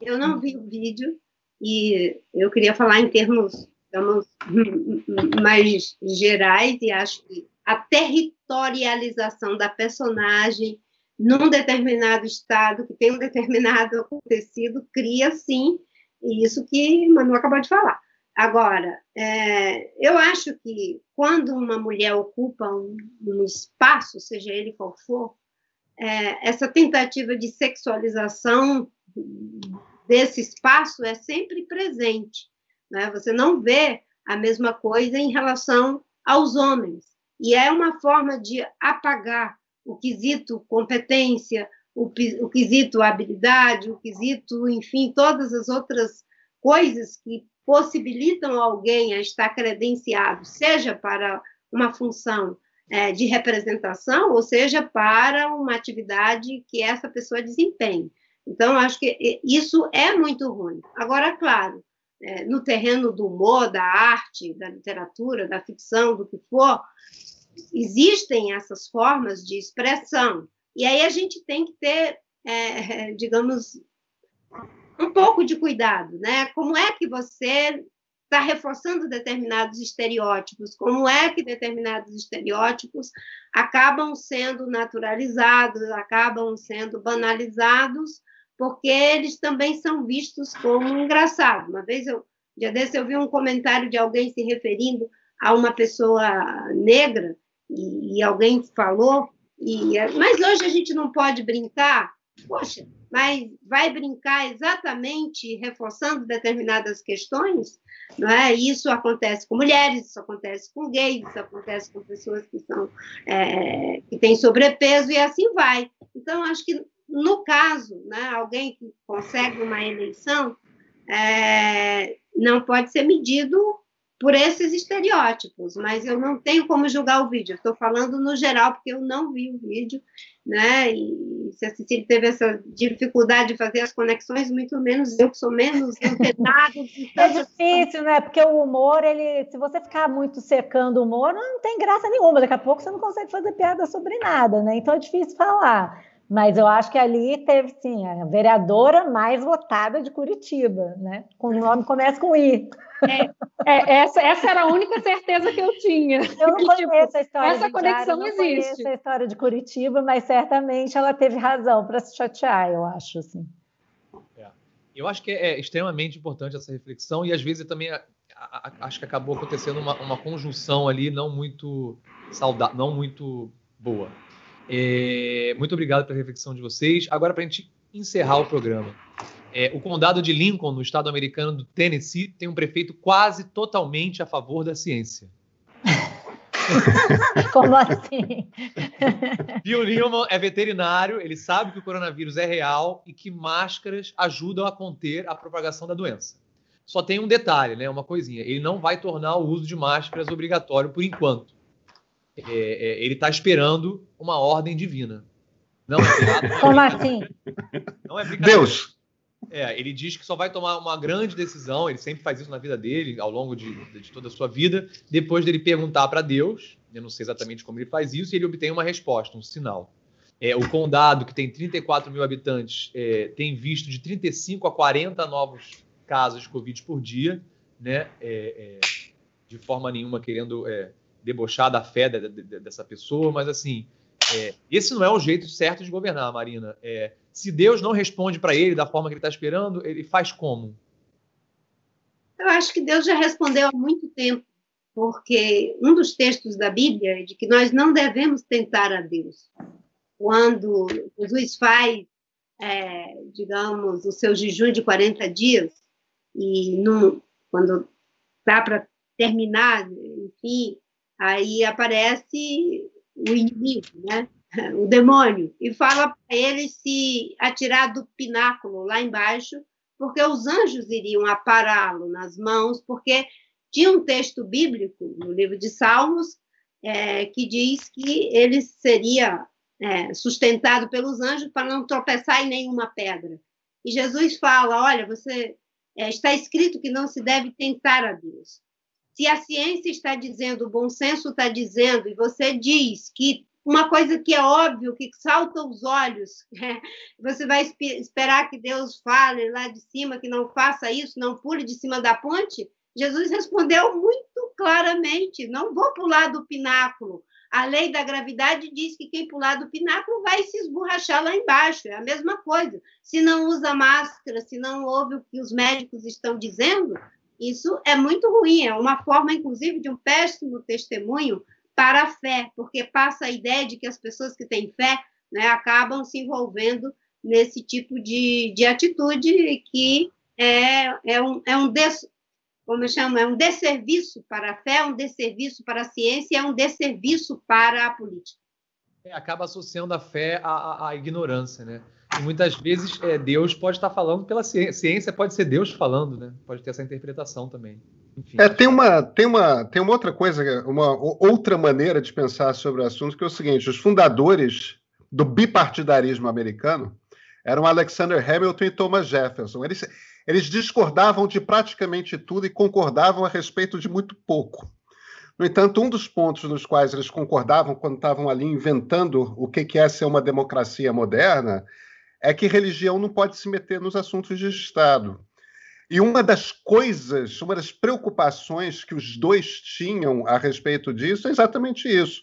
Eu não vi o vídeo e eu queria falar em termos, digamos, mais gerais e acho que a territorialização da personagem num determinado estado que tem um determinado acontecido cria sim isso que Manu acabou de falar. Agora, é, eu acho que quando uma mulher ocupa um, um espaço, seja ele qual for, é, essa tentativa de sexualização desse espaço é sempre presente. Né? Você não vê a mesma coisa em relação aos homens. E é uma forma de apagar o quesito competência, o, o quesito habilidade, o quesito, enfim, todas as outras coisas que possibilitam alguém a estar credenciado, seja para uma função é, de representação, ou seja, para uma atividade que essa pessoa desempenhe. Então, acho que isso é muito ruim. Agora, claro, é, no terreno do humor, da arte, da literatura, da ficção, do que for, existem essas formas de expressão. E aí a gente tem que ter, é, digamos, um pouco de cuidado, né? Como é que você está reforçando determinados estereótipos? Como é que determinados estereótipos acabam sendo naturalizados, acabam sendo banalizados porque eles também são vistos como engraçados. Uma vez, eu, dia desse, eu vi um comentário de alguém se referindo a uma pessoa negra, e, e alguém falou, e, mas hoje a gente não pode brincar. Poxa, mas vai brincar exatamente reforçando determinadas questões, não é? Isso acontece com mulheres, isso acontece com gays, isso acontece com pessoas que são é, que têm sobrepeso e assim vai. Então acho que no caso, né, alguém que consegue uma eleição é, não pode ser medido por esses estereótipos, mas eu não tenho como julgar o vídeo. Estou falando no geral porque eu não vi o vídeo, né? E se a Cecília teve essa dificuldade de fazer as conexões, muito menos eu que sou menos antenado. é difícil, né? Porque o humor, ele, se você ficar muito secando o humor, não tem graça nenhuma. Daqui a pouco você não consegue fazer piada sobre nada, né? Então é difícil falar. Mas eu acho que ali teve, sim, a vereadora mais votada de Curitiba, né? Com o nome começa com I. É, é, essa, essa era a única certeza que eu tinha. Eu não tipo, conheço a história essa de conexão Jara, existe. Não conheço a história de Curitiba, mas certamente ela teve razão para se chatear, eu acho, assim. É. Eu acho que é extremamente importante essa reflexão e às vezes eu também a, a, acho que acabou acontecendo uma, uma conjunção ali não muito saudável, não muito boa. É, muito obrigado pela reflexão de vocês. Agora, para a gente encerrar o programa. É, o condado de Lincoln, no estado americano do Tennessee, tem um prefeito quase totalmente a favor da ciência. Como assim? Bill Newman é veterinário, ele sabe que o coronavírus é real e que máscaras ajudam a conter a propagação da doença. Só tem um detalhe, né? Uma coisinha. Ele não vai tornar o uso de máscaras obrigatório por enquanto. É, é, ele está esperando uma ordem divina. Não é piada, Como assim? Não é brincadeira. Deus. É, ele diz que só vai tomar uma grande decisão, ele sempre faz isso na vida dele, ao longo de, de toda a sua vida, depois dele perguntar para Deus, eu não sei exatamente como ele faz isso, e ele obtém uma resposta, um sinal. É, o condado, que tem 34 mil habitantes, é, tem visto de 35 a 40 novos casos de Covid por dia, né? É, é de forma nenhuma querendo é, debochar da fé de, de, dessa pessoa, mas assim, é, esse não é o jeito certo de governar, Marina. É, se Deus não responde para ele da forma que ele está esperando, ele faz como? Eu acho que Deus já respondeu há muito tempo, porque um dos textos da Bíblia é de que nós não devemos tentar a Deus. Quando Jesus faz, é, digamos, o seu jejum de 40 dias, e num, quando está para terminar, enfim, aí aparece o inimigo, né? o demônio, e fala para ele se atirar do pináculo lá embaixo, porque os anjos iriam apará-lo nas mãos, porque tinha um texto bíblico no livro de Salmos é, que diz que ele seria é, sustentado pelos anjos para não tropeçar em nenhuma pedra. E Jesus fala: olha, você é, está escrito que não se deve tentar a Deus. Se a ciência está dizendo, o bom senso está dizendo, e você diz que uma coisa que é óbvio, que salta aos olhos, né? você vai esperar que Deus fale lá de cima que não faça isso, não pule de cima da ponte? Jesus respondeu muito claramente: não vou pular do pináculo. A lei da gravidade diz que quem pular do pináculo vai se esborrachar lá embaixo. É a mesma coisa. Se não usa máscara, se não ouve o que os médicos estão dizendo, isso é muito ruim, é uma forma, inclusive, de um péssimo testemunho para a fé, porque passa a ideia de que as pessoas que têm fé né, acabam se envolvendo nesse tipo de, de atitude que é, é um, é um des, como eu chamo, é um desserviço para a fé, um desserviço para a ciência, é um desserviço para a política. Acaba associando a fé à, à ignorância, né? E muitas vezes é, Deus pode estar falando pela ciência, ciência pode ser Deus falando, né? Pode ter essa interpretação também. Enfim, é, tem uma, tem uma, tem uma outra coisa, uma outra maneira de pensar sobre o assunto que é o seguinte: os fundadores do bipartidarismo americano eram Alexander Hamilton e Thomas Jefferson. Eles, eles discordavam de praticamente tudo e concordavam a respeito de muito pouco. No entanto, um dos pontos nos quais eles concordavam quando estavam ali inventando o que é ser uma democracia moderna é que religião não pode se meter nos assuntos de Estado. E uma das coisas, uma das preocupações que os dois tinham a respeito disso é exatamente isso.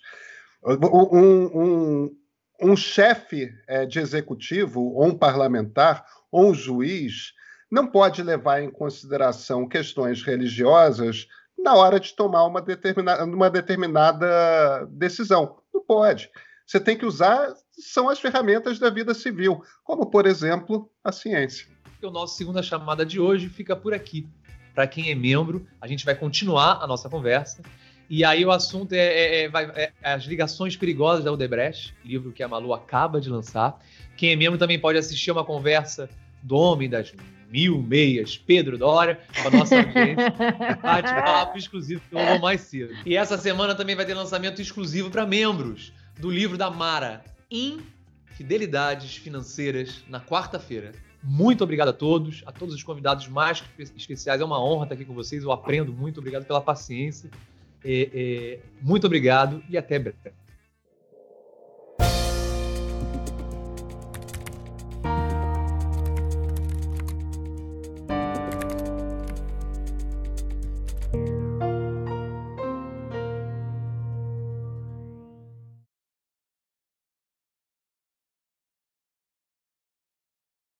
Um, um, um chefe é, de executivo, ou um parlamentar, ou um juiz, não pode levar em consideração questões religiosas na hora de tomar uma determinada, uma determinada decisão. Não pode. Você tem que usar são as ferramentas da vida civil, como, por exemplo, a ciência. O nosso segunda chamada de hoje fica por aqui. Para quem é membro, a gente vai continuar a nossa conversa. E aí o assunto é, é, é, é, As Ligações Perigosas da Odebrecht, livro que a Malu acaba de lançar. Quem é membro também pode assistir uma conversa do Homem das Mil Meias, Pedro Dória, com a nossa audiência. Bate-papo exclusivo que eu vou mais cedo. E essa semana também vai ter lançamento exclusivo para membros do livro da Mara, Infidelidades Financeiras, na quarta-feira. Muito obrigado a todos, a todos os convidados mais especiais. É uma honra estar aqui com vocês. Eu aprendo muito. Obrigado pela paciência. É, é, muito obrigado e até breve.